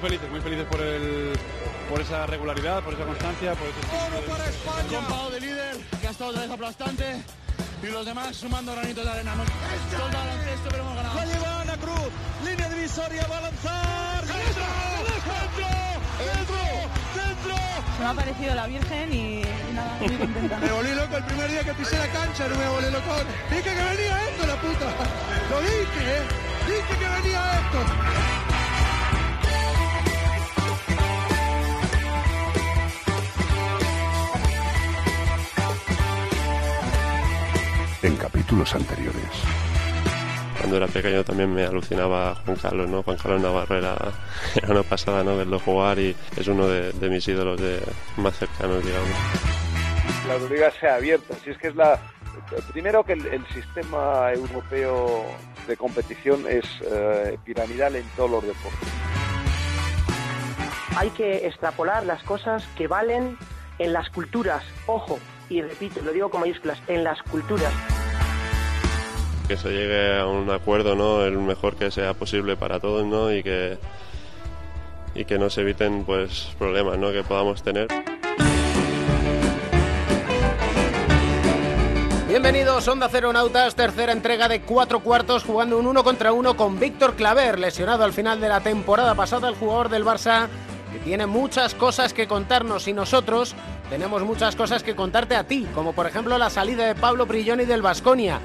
muy felices, muy felices por el por esa regularidad, por esa constancia, por ese España. de líder, que ha estado otra vez aplastante y los demás sumando granitos de arena. Todo el baloncesto, pero hemos ganado. La lleva Ana Cruz, línea divisoria, va a lanzar. ¡Dentro! ¡Dentro! ¡Dentro! Se me ha parecido la Virgen y, y nada, muy contenta. Me volví loco el primer día que pisé la cancha, no me volví loco. Dije que venía esto, la puta. Lo dije, ¿eh? Dije que venía esto. Capítulos anteriores. Cuando era pequeño también me alucinaba Juan Carlos, ¿no? Juan Carlos Navarro era, era una pasada, ¿no? Verlo jugar y es uno de, de mis ídolos de, más cercanos, digamos. La Euroliga sea abierta, si es que es la... Primero que el, el sistema europeo de competición es eh, piramidal en todos los deportes. Hay que extrapolar las cosas que valen en las culturas, ojo, y repito, lo digo con mayúsculas, en las culturas. Que se llegue a un acuerdo, ¿no? El mejor que sea posible para todos, ¿no? Y que, y que no se eviten, pues, problemas, ¿no? Que podamos tener. Bienvenidos, Onda Cero Nautas, tercera entrega de cuatro cuartos, jugando un uno contra uno con Víctor Claver, lesionado al final de la temporada pasada, el jugador del Barça, que tiene muchas cosas que contarnos y nosotros tenemos muchas cosas que contarte a ti, como por ejemplo la salida de Pablo Brilloni del Vasconia,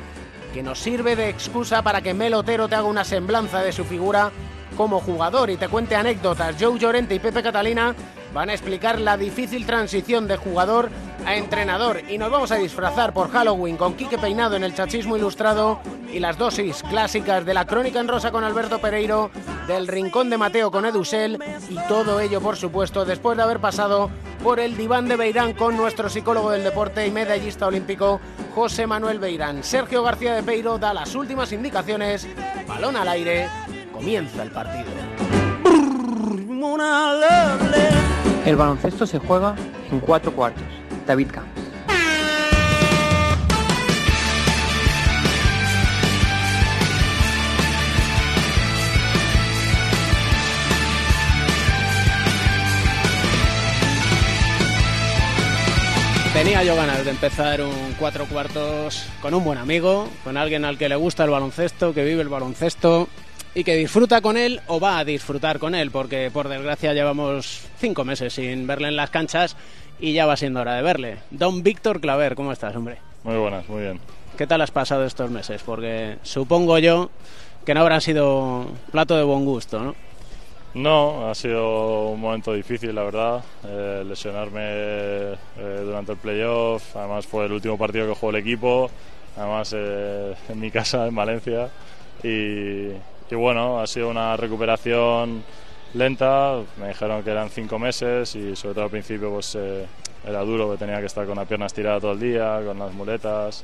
que nos sirve de excusa para que Melotero te haga una semblanza de su figura como jugador y te cuente anécdotas. Joe Llorente y Pepe Catalina van a explicar la difícil transición de jugador a entrenador y nos vamos a disfrazar por Halloween con Quique Peinado en el chachismo ilustrado y las dosis clásicas de la crónica en rosa con Alberto Pereiro, del rincón de Mateo con Edusel y todo ello por supuesto después de haber pasado por el diván de Beirán con nuestro psicólogo del deporte y medallista olímpico José Manuel Beirán. Sergio García de Peiro da las últimas indicaciones, balón al aire, comienza el partido. El baloncesto se juega en cuatro cuartos. Tenía yo ganas de empezar un cuatro cuartos con un buen amigo, con alguien al que le gusta el baloncesto, que vive el baloncesto y que disfruta con él o va a disfrutar con él, porque por desgracia llevamos cinco meses sin verle en las canchas y ya va siendo hora de verle. Don Víctor Claver, ¿cómo estás, hombre? Muy buenas, muy bien. ¿Qué tal has pasado estos meses? Porque supongo yo que no habrán sido plato de buen gusto, ¿no? No, ha sido un momento difícil, la verdad. Eh, lesionarme eh, durante el playoff, además fue el último partido que jugó el equipo, además eh, en mi casa, en Valencia. Y, y bueno, ha sido una recuperación lenta. Me dijeron que eran cinco meses y sobre todo al principio pues eh, era duro, que tenía que estar con la pierna estirada todo el día, con las muletas.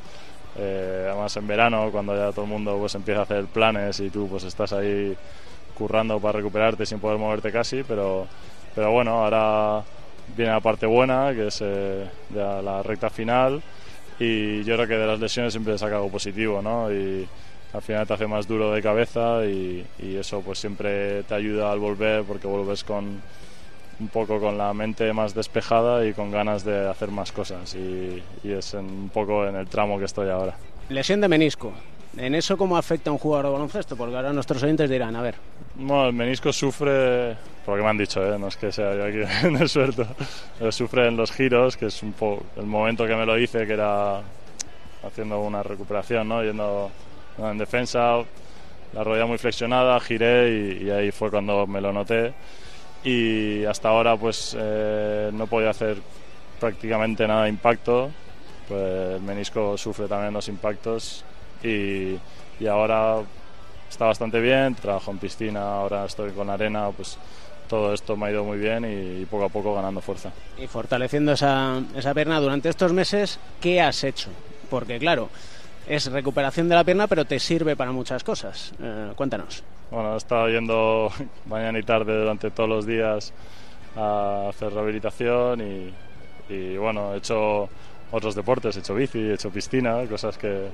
Eh, además en verano, cuando ya todo el mundo pues empieza a hacer planes y tú pues estás ahí currando para recuperarte sin poder moverte casi, pero, pero bueno, ahora viene la parte buena, que es eh, la recta final y yo creo que de las lesiones siempre saca algo positivo, ¿no? Al final te hace más duro de cabeza y, y, eso pues siempre te ayuda al volver porque vuelves con un poco con la mente más despejada y con ganas de hacer más cosas y, y es en, un poco en el tramo que estoy ahora. Lesión de menisco. ¿En eso cómo afecta a un jugador de baloncesto? Porque ahora nuestros oyentes dirán, a ver. Bueno, el menisco sufre, por lo que me han dicho, ¿eh? no es que sea yo aquí en el suelto, pero sufre en los giros, que es un poco el momento que me lo hice, que era haciendo una recuperación, ¿no? yendo en defensa, la rodilla muy flexionada, giré y, y, ahí fue cuando me lo noté. Y hasta ahora pues eh, no podía hacer prácticamente nada de impacto, pues el menisco sufre también los impactos y, y ahora está bastante bien, trabajo en piscina, ahora estoy con arena, pues todo esto me ha ido muy bien y, poco a poco ganando fuerza. Y fortaleciendo esa, esa pierna durante estos meses, ¿qué has hecho? Porque claro, es recuperación de la pierna, pero te sirve para muchas cosas. Eh, cuéntanos. Bueno, he estado yendo mañana y tarde durante todos los días a hacer rehabilitación y, y, bueno, he hecho otros deportes, he hecho bici, he hecho piscina, cosas que,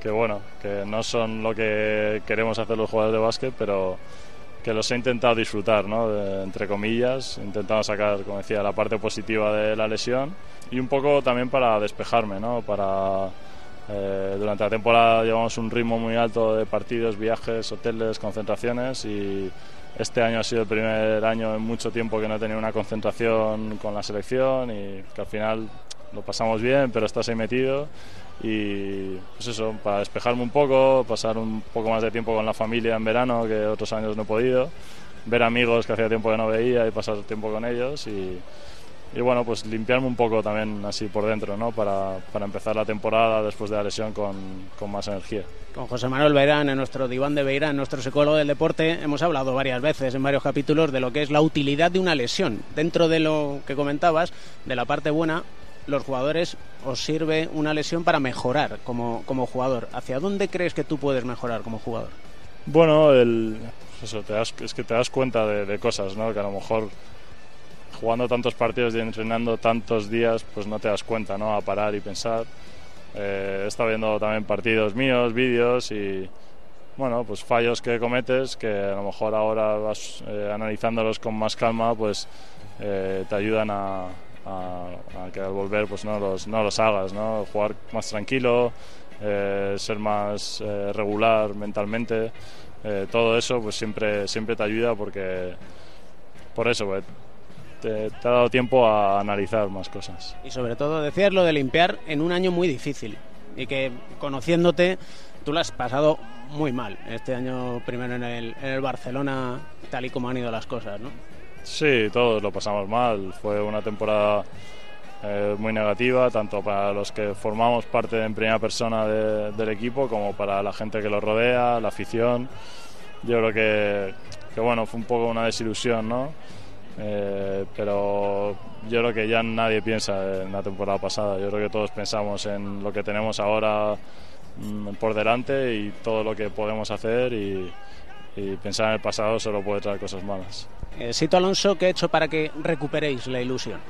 que bueno, que no son lo que queremos hacer los jugadores de básquet, pero que los he intentado disfrutar, ¿no? entre comillas, intentando sacar, como decía, la parte positiva de la lesión y un poco también para despejarme, ¿no? Para eh, durante la temporada llevamos un ritmo muy alto de partidos, viajes, hoteles, concentraciones y este año ha sido el primer año en mucho tiempo que no he tenido una concentración con la selección y que al final lo pasamos bien, pero estás ahí metido y pues eso, para despejarme un poco, pasar un poco más de tiempo con la familia en verano que otros años no he podido, ver amigos que hacía tiempo que no veía y pasar tiempo con ellos y, y bueno, pues limpiarme un poco también así por dentro, ¿no? Para, para empezar la temporada después de la lesión con, con, más energía. Con José Manuel Beirán, en nuestro diván de Beirán, nuestro psicólogo del deporte, hemos hablado varias veces en varios capítulos de lo que es la utilidad de una lesión. Dentro de lo que comentabas, de la parte buena, los jugadores os sirve una lesión para mejorar como, como jugador. ¿Hacia dónde crees que tú puedes mejorar como jugador? Bueno, el, eso, te das, es que te das cuenta de, de cosas, ¿no? Que a lo mejor jugando tantos partidos y entrenando tantos días, pues no te das cuenta, ¿no? A parar y pensar. Eh, he estado viendo también partidos míos, vídeos y, bueno, pues fallos que cometes que a lo mejor ahora vas eh, analizándolos con más calma, pues eh, te ayudan a, a, a, que al volver pues no los, no los hagas, ¿no? Jugar más tranquilo, ser más regular mentalmente. todo eso pues siempre, siempre te ayuda porque por eso, pues, te, te, ha dado tiempo a analizar más cosas. Y sobre todo decías lo de limpiar en un año muy difícil y que conociéndote tú lo has pasado muy mal este año primero en el, en el Barcelona tal y como han ido las cosas, ¿no? Sí, todos lo pasamos mal. Fue una temporada eh, muy negativa, tanto para los que formamos parte en primera persona de, del equipo como para la gente que lo rodea, la afición. Yo creo que, que bueno, fue un poco una desilusión, ¿no? Eh, pero yo creo que ya nadie piensa en la temporada pasada. Yo creo que todos pensamos en lo que tenemos ahora mmm, por delante y todo lo que podemos hacer y, y, pensar en el pasado solo puede traer cosas malas. Eh, Sito Alonso, ¿qué ha hecho para que recuperéis la ilusión?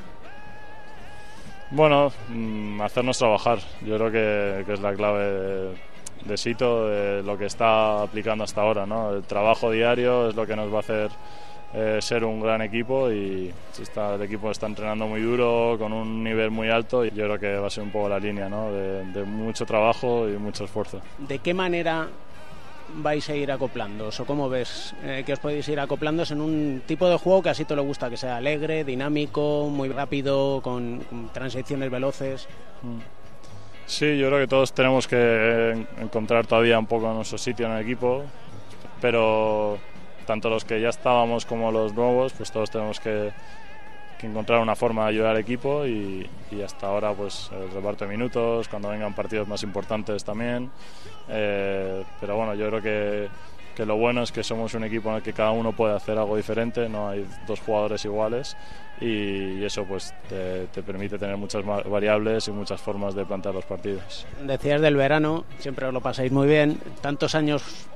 Bueno, mmm, hacernos trabajar. Yo creo que, que es la clave de, de Sito, de lo que está aplicando hasta ahora. ¿no? El trabajo diario es lo que nos va a hacer eh, ser un gran equipo y está, el equipo está entrenando muy duro, con un nivel muy alto y yo creo que va a ser un poco la línea ¿no? de, de mucho trabajo y mucho esfuerzo. ¿De qué manera vais a ir acoplándoos o cómo ves eh, que os podéis ir acoplándoos en un tipo de juego que así te le gusta, que sea alegre, dinámico, muy rápido, con, con transiciones veloces? Mm. Sí, yo creo que todos tenemos que encontrar todavía un poco nuestro sitio en el equipo, pero tanto los que ya estábamos como los nuevos, pues todos tenemos que, encontrar una forma de ayudar al equipo y, hasta ahora pues el reparto de minutos, cuando vengan partidos más importantes también. Eh, pero bueno, yo creo que, que, lo bueno es que somos un equipo en el que cada uno puede hacer algo diferente, no hay dos jugadores iguales y, eso pues te, te, permite tener muchas variables y muchas formas de plantear los partidos. Decías del verano, siempre lo pasáis muy bien, tantos años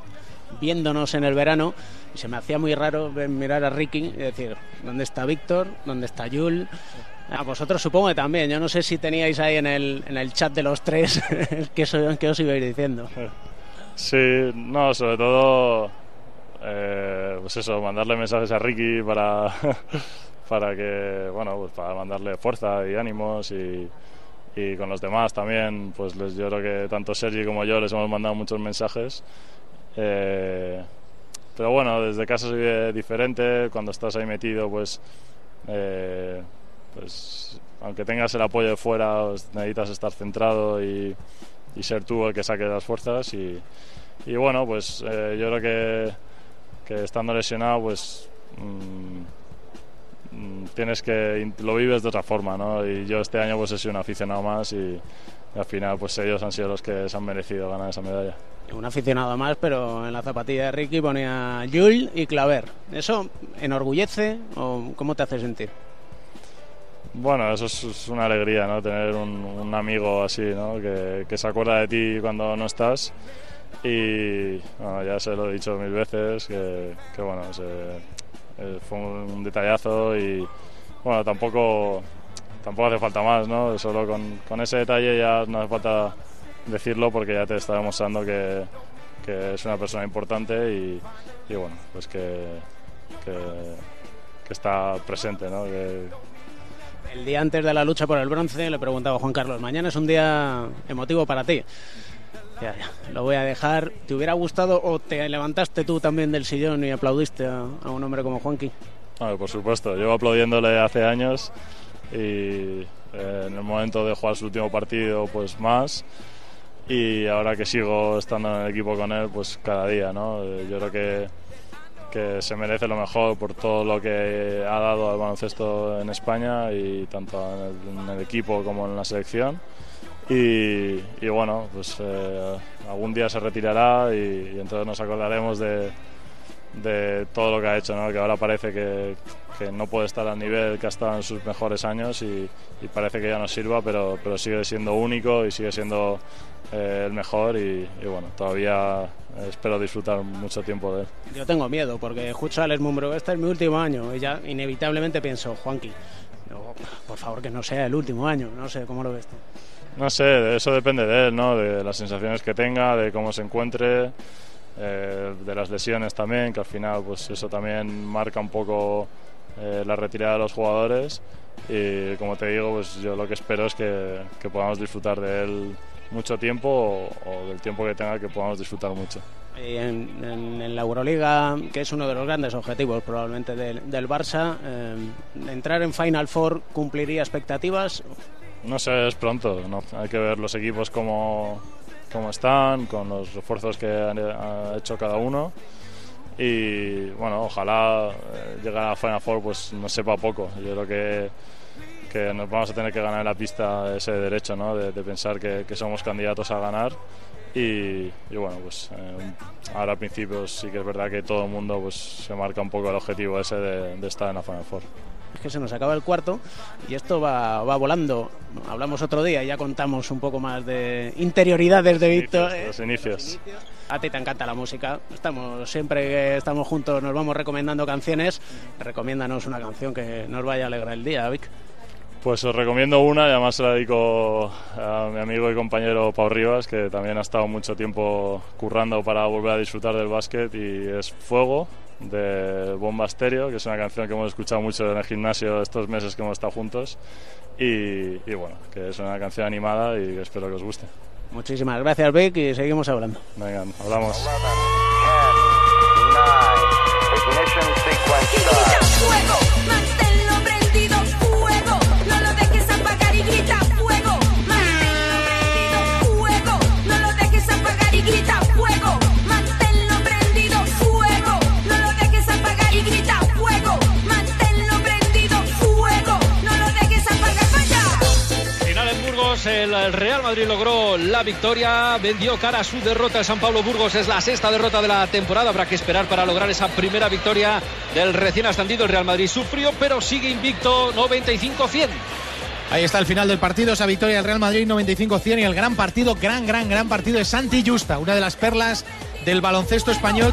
viéndonos en el verano y se me hacía muy raro mirar a Ricky y decir, ¿dónde está Víctor? ¿Dónde está Jul? A vosotros supongo que también. Yo no sé si teníais ahí en el, en el chat de los tres qué, qué os ibais diciendo. Sí, no, sobre todo, eh, pues eso, mandarle mensajes a Ricky para, para que, bueno, pues para mandarle fuerza y ánimos y, y con los demás también, pues les, yo creo que tanto Sergi como yo les hemos mandado muchos mensajes. Eh, pero bueno, desde casa se vive diferente, cuando estás ahí metido, pues, eh, pues aunque tengas el apoyo de fuera, pues, necesitas estar centrado y, ser tú el que saque las fuerzas. Y, bueno, pues eh, yo creo que, que, estando lesionado, pues mmm, tienes que lo vives de otra forma, ¿no? Y yo este año pues he sido un aficionado más y, y al final pues ellos han sido los que se han merecido ganar esa medalla un aficionado más, pero en la zapatilla de Ricky ponía Jules y Claver. ¿Eso enorgullece o cómo te hace sentir? Bueno, eso es, una alegría, ¿no? Tener un, un amigo así, ¿no? Que, que, se acuerda de ti cuando no estás. Y bueno, ya se lo he dicho mil veces, que, que bueno, se, eh, fue un detallazo y bueno, tampoco, tampoco hace falta más, ¿no? Solo con, con ese detalle ya no hace falta decirlo porque ya te está demostrando que, que es una persona importante y, y bueno, pues que, que, que está presente, ¿no? Que, El día antes de la lucha por el bronce le preguntaba a Juan Carlos, mañana es un día emotivo para ti. Ya, ya, lo voy a dejar. ¿Te hubiera gustado o te levantaste tú también del sillón y aplaudiste a, a un hombre como Juanqui? Bueno, por supuesto, llevo aplaudiéndole hace años y eh, en el momento de jugar su último partido, pues más. Y ahora que sigo estando en el equipo con él, pues cada día, ¿no? Eh, Yo creo que, que se merece lo mejor por todo lo que ha dado al baloncesto en España y tanto en el, en el equipo como en la selección. Y, y bueno, pues eh, algún día se retirará y, y entonces nos acordaremos de, de todo lo que ha hecho, ¿no? que ahora parece que, que no puede estar al nivel que ha estado en sus mejores años y, y parece que ya no sirva, pero, pero sigue siendo único y sigue siendo eh, el mejor y, y bueno, todavía espero disfrutar mucho tiempo de él. Yo tengo miedo porque escucho a Alex Mumbro, este es mi último año y ya inevitablemente pienso, Juanqui, no, por favor que no sea el último año, no sé cómo lo ves tú. No sé, eso depende de él, ¿no? de las sensaciones que tenga, de cómo se encuentre, eh, de las lesiones también, que al final pues eso también marca un poco eh, la retirada de los jugadores y como te digo, pues yo lo que espero es que, que podamos disfrutar de él mucho tiempo o, o del tiempo que tenga que podamos disfrutar mucho. Y en, en- en la Euroliga, que es uno de los grandes objetivos probablemente del, del Barça, eh, entrar en Final Four cumpliría expectativas. No sé, es pronto, ¿no? hay que ver los equipos cómo, cómo están, con los refuerzos que ha hecho cada uno. Y bueno, ojalá eh, llegar a Final Four pues nos sepa poco. Yo creo que, que nos vamos a tener que ganar en la pista ese derecho, ¿no? de, pensar que, somos candidatos a ganar. Y, y bueno, pues eh, ahora al principio sí que es verdad que todo el mundo pues, se marca un poco el objetivo ese de, de estar en la Final Four. Es que se nos acaba el cuarto y esto va, va volando. Hablamos otro día y ya contamos un poco más de interioridades de Víctor. ¿eh? Los inicios. A ti te encanta la música. Estamos siempre que estamos juntos nos vamos recomendando canciones. Recomiéndanos una canción que nos vaya a alegrar el día, Vic. Pues os recomiendo una y además se la dedico a mi amigo y compañero Pau Rivas, que también ha estado mucho tiempo currando para volver a disfrutar del básquet y es Fuego de Bomba Stereo, que es una canción que hemos escuchado mucho en el gimnasio estos meses que hemos estado juntos y, y bueno, que es una canción animada y que espero que os guste. Muchísimas gracias, Vic, y seguimos hablando. Venga, hablamos. Fuego, manténlo prendido, fuego, no lo dejes apagar y grita el el Real Madrid logró la victoria, vendió cara a su derrota el San Pablo Burgos, es la sexta derrota de la temporada, habrá que esperar para lograr esa primera victoria del recién ascendido. El Real Madrid sufrió, pero sigue invicto 95-100. Ahí está el final del partido, esa victoria del Real Madrid 95-100 y el gran partido, gran, gran, gran partido de Santi Justa, una de las perlas del baloncesto español.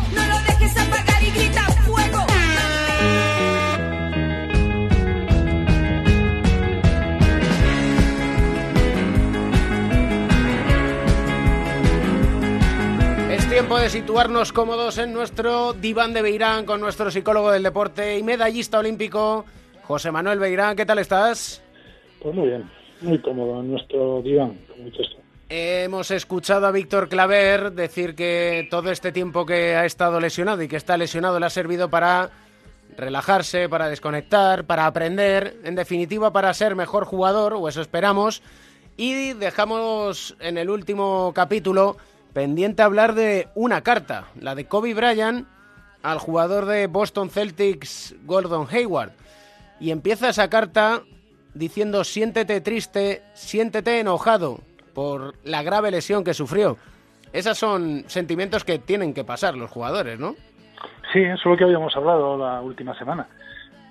Tiempo de situarnos cómodos en nuestro diván de Beirán con nuestro psicólogo del deporte y medallista olímpico, José Manuel Beirán. ¿Qué tal estás? Pues muy bien, muy cómodo en nuestro diván. Hemos escuchado a Víctor Claver decir que todo este tiempo que ha estado lesionado y que está lesionado le ha servido para relajarse, para desconectar, para aprender, en definitiva para ser mejor jugador, o eso esperamos. Y dejamos en el último capítulo pendiente hablar de una carta, la de Kobe Bryant al jugador de Boston Celtics, Gordon Hayward. Y empieza esa carta diciendo siéntete triste, siéntete enojado por la grave lesión que sufrió. Esos son sentimientos que tienen que pasar los jugadores, ¿no? Sí, eso es lo que habíamos hablado la última semana,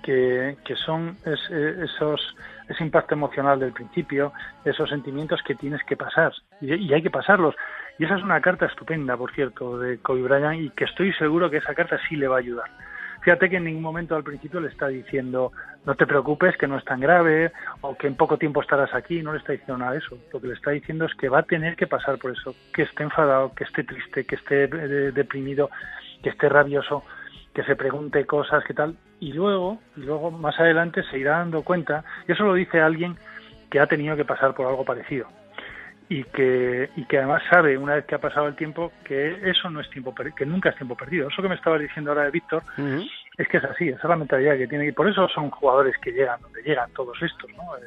que, que son es- eh, esos ese impacto emocional del principio, esos sentimientos que tienes que pasar y hay que pasarlos. Y esa es una carta estupenda, por cierto, de Kobe Bryant y que estoy seguro que esa carta sí le va a ayudar. fíjate que en ningún momento al principio le está diciendo no te preocupes, que no es tan grave, o que en poco tiempo estarás aquí, no le está diciendo nada de eso. Lo que le está diciendo es que va a tener que pasar por eso, que esté enfadado, que esté triste, que esté eh, deprimido, que esté rabioso, que se pregunte cosas, que tal, y luego, y luego más adelante se irá dando cuenta, y eso lo dice alguien que ha tenido que pasar por algo parecido y que, y que además sabe, una vez que ha pasado el tiempo, que eso no es tiempo que nunca es tiempo perdido. Eso que me estaba diciendo ahora de Víctor es que es así, esa es la mentalidad que tiene y por eso son jugadores que llegan donde llegan todos estos, ¿no? Eh,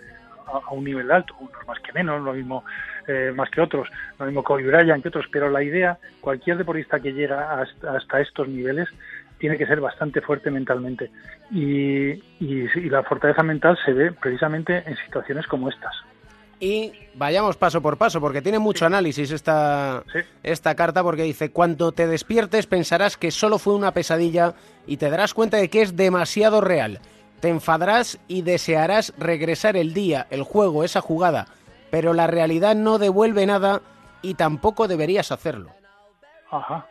a, un nivel alto, unos más que menos, lo mismo eh, más que otros, lo mismo Kobe Bryant que otros, pero la idea, cualquier deportista que llega hasta, hasta estos niveles tiene que ser bastante fuerte mentalmente y, y, y la fortaleza mental se ve precisamente en situaciones como estas y vayamos paso por paso, porque tiene mucho análisis esta, esta carta, porque dice, cuando te despiertes pensarás que solo fue una pesadilla y te darás cuenta de que es demasiado real. Te enfadarás y desearás regresar el día, el juego, esa jugada, pero la realidad no devuelve nada y tampoco deberías hacerlo. Ajá.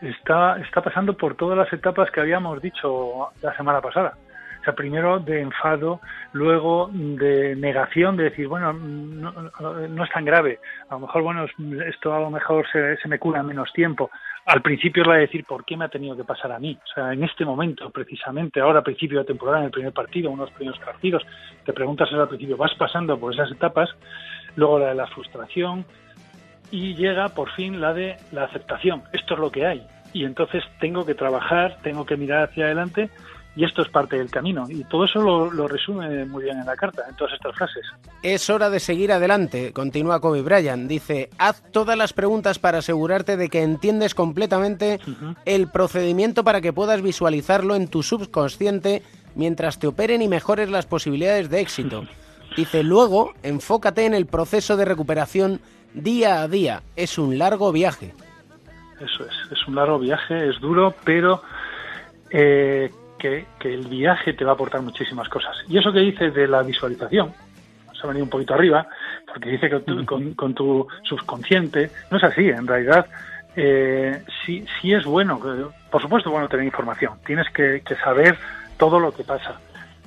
Está, está pasando por todas las etapas que habíamos dicho la semana pasada. O sea, primero de enfado, luego de negación, de decir, bueno, no, es tan grave, a lo mejor, bueno, esto a lo mejor se, me cura en menos tiempo. Al principio es la de decir, ¿por qué me ha tenido que pasar a mí? O sea, en este momento, precisamente, ahora a principio de temporada, en el primer partido, unos primeros partidos, te preguntas al principio, vas pasando por esas etapas, luego la de la frustración, y llega por fin la de la aceptación. Esto es lo que hay. Y entonces tengo que trabajar, tengo que mirar hacia adelante y esto es parte del camino. Y todo eso lo, resume muy bien en la carta, en todas estas frases. Es hora de seguir adelante, continúa Kobe Bryant. Dice, haz todas las preguntas para asegurarte de que entiendes completamente el procedimiento para que puedas visualizarlo en tu subconsciente mientras te operen y mejores las posibilidades de éxito. Dice, luego, enfócate en el proceso de recuperación día a día. Es un largo viaje. Eso es, es un largo viaje, es duro, pero eh, que, el viaje te va a aportar muchísimas cosas. Y eso que dices de la visualización, se ha venido un poquito arriba, porque dice que con, tu subconsciente, no es así, en realidad eh, sí, sí es bueno, por supuesto bueno tener información, tienes que saber todo lo que pasa,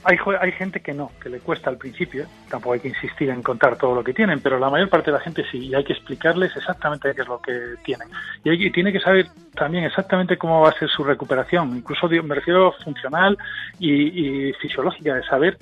hay, hay gente que no, que le cuesta al principio, tampoco hay que insistir en contar todo lo que tienen, pero la mayor parte de la gente sí, y hay que explicarles exactamente qué es lo que tienen. Y, hay, tiene que saber también exactamente cómo va a ser su recuperación, incluso me refiero funcional y, fisiológica, de saber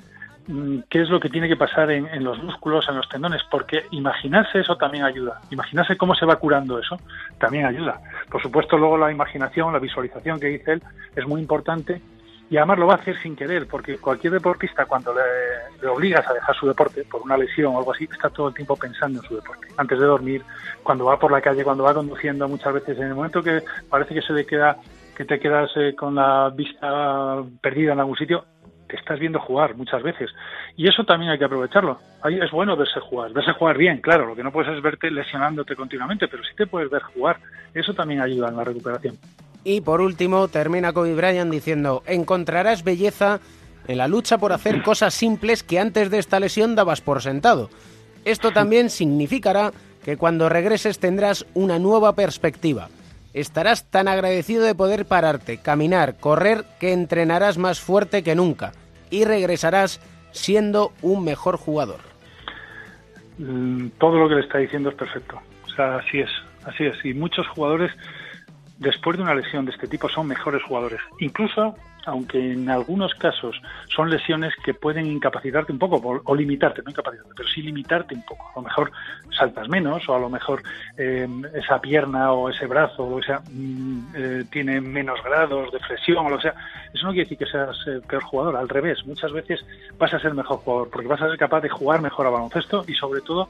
mm, qué es lo que tiene que pasar en, en, los músculos, en los tendones, porque imaginarse eso también ayuda. Imaginarse cómo se va curando eso también ayuda. Por supuesto, luego la imaginación, la visualización que dice él, es muy importante y además lo va a hacer sin querer, porque cualquier deportista cuando le, obligas a dejar su deporte por una lesión o algo así, está todo el tiempo pensando en su deporte. Antes de dormir, cuando va por la calle, cuando va conduciendo, muchas veces en el momento que parece que se le queda, que te quedas eh, con la vista perdida en algún sitio, te estás viendo jugar muchas veces. Y eso también hay que aprovecharlo. Es bueno verse jugar, verse jugar bien, claro, lo que no puedes es verte lesionándote continuamente, pero sí te puedes ver jugar. Eso también ayuda en la recuperación. Y por último, termina Kobe Bryant diciendo, encontrarás belleza en la lucha por hacer cosas simples que antes de esta lesión dabas por sentado. Esto también significará que cuando regreses tendrás una nueva perspectiva. Estarás tan agradecido de poder pararte, caminar, correr, que entrenarás más fuerte que nunca y regresarás siendo un mejor jugador. Mm, todo lo que le está diciendo es perfecto. O sea, así es, así es. Y muchos jugadores después de una lesión de este tipo son mejores jugadores. Incluso, aunque en algunos casos son lesiones que pueden incapacitarte un poco o limitarte, no incapacitarte, pero sí limitarte un poco. A lo mejor saltas menos o a lo mejor eh, esa pierna o ese brazo o sea, mm, eh, tiene menos grados de flexión o lo sea. Eso no quiere decir que seas eh, peor jugador, al revés. Muchas veces vas a ser mejor jugador porque vas a ser capaz de jugar mejor a baloncesto y sobre todo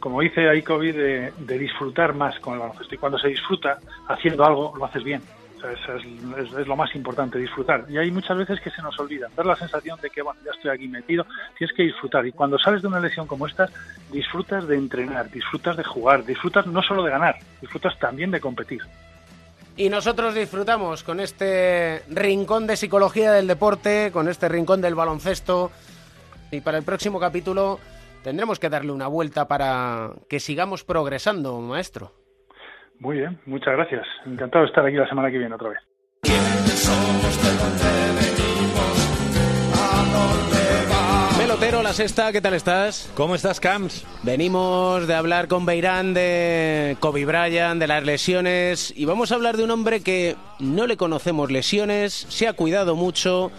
como dice ahí COVID, de, disfrutar más con el baloncesto. Y cuando se disfruta haciendo algo, lo haces bien. eso es, lo más importante, disfrutar. Y hay muchas veces que se nos olvida, dar la sensación de que, bueno, ya estoy aquí metido, tienes que disfrutar. Y cuando sales de una lesión como esta, disfrutas de entrenar, disfrutas de jugar, disfrutas no solo de ganar, disfrutas también de competir. Y nosotros disfrutamos con este rincón de psicología del deporte, con este rincón del baloncesto. Y para el próximo capítulo tendremos que darle una vuelta para que sigamos progresando, maestro. Muy bien, muchas gracias. Encantado de estar aquí la semana que viene otra vez. Melotero, la sexta, ¿qué tal estás? ¿Cómo estás, Camps? Venimos de hablar con Beirán, de Kobe Bryant, de las lesiones, y vamos a hablar de un hombre que no le conocemos lesiones, se ha cuidado mucho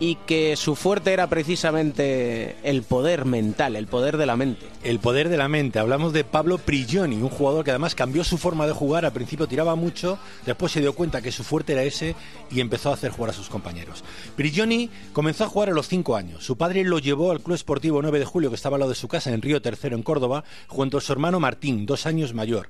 y que su fuerte era precisamente el poder mental, el poder de la mente. El poder de la mente. Hablamos de Pablo Prigioni, un jugador que además cambió su forma de jugar. Al principio tiraba mucho, después se dio cuenta que su fuerte era ese y empezó a hacer jugar a sus compañeros. Prigioni comenzó a jugar a los 5 años. Su padre lo llevó al Club Esportivo 9 de Julio, que estaba al lado de su casa, en Río Tercero, en Córdoba, junto a su hermano Martín, dos años mayor.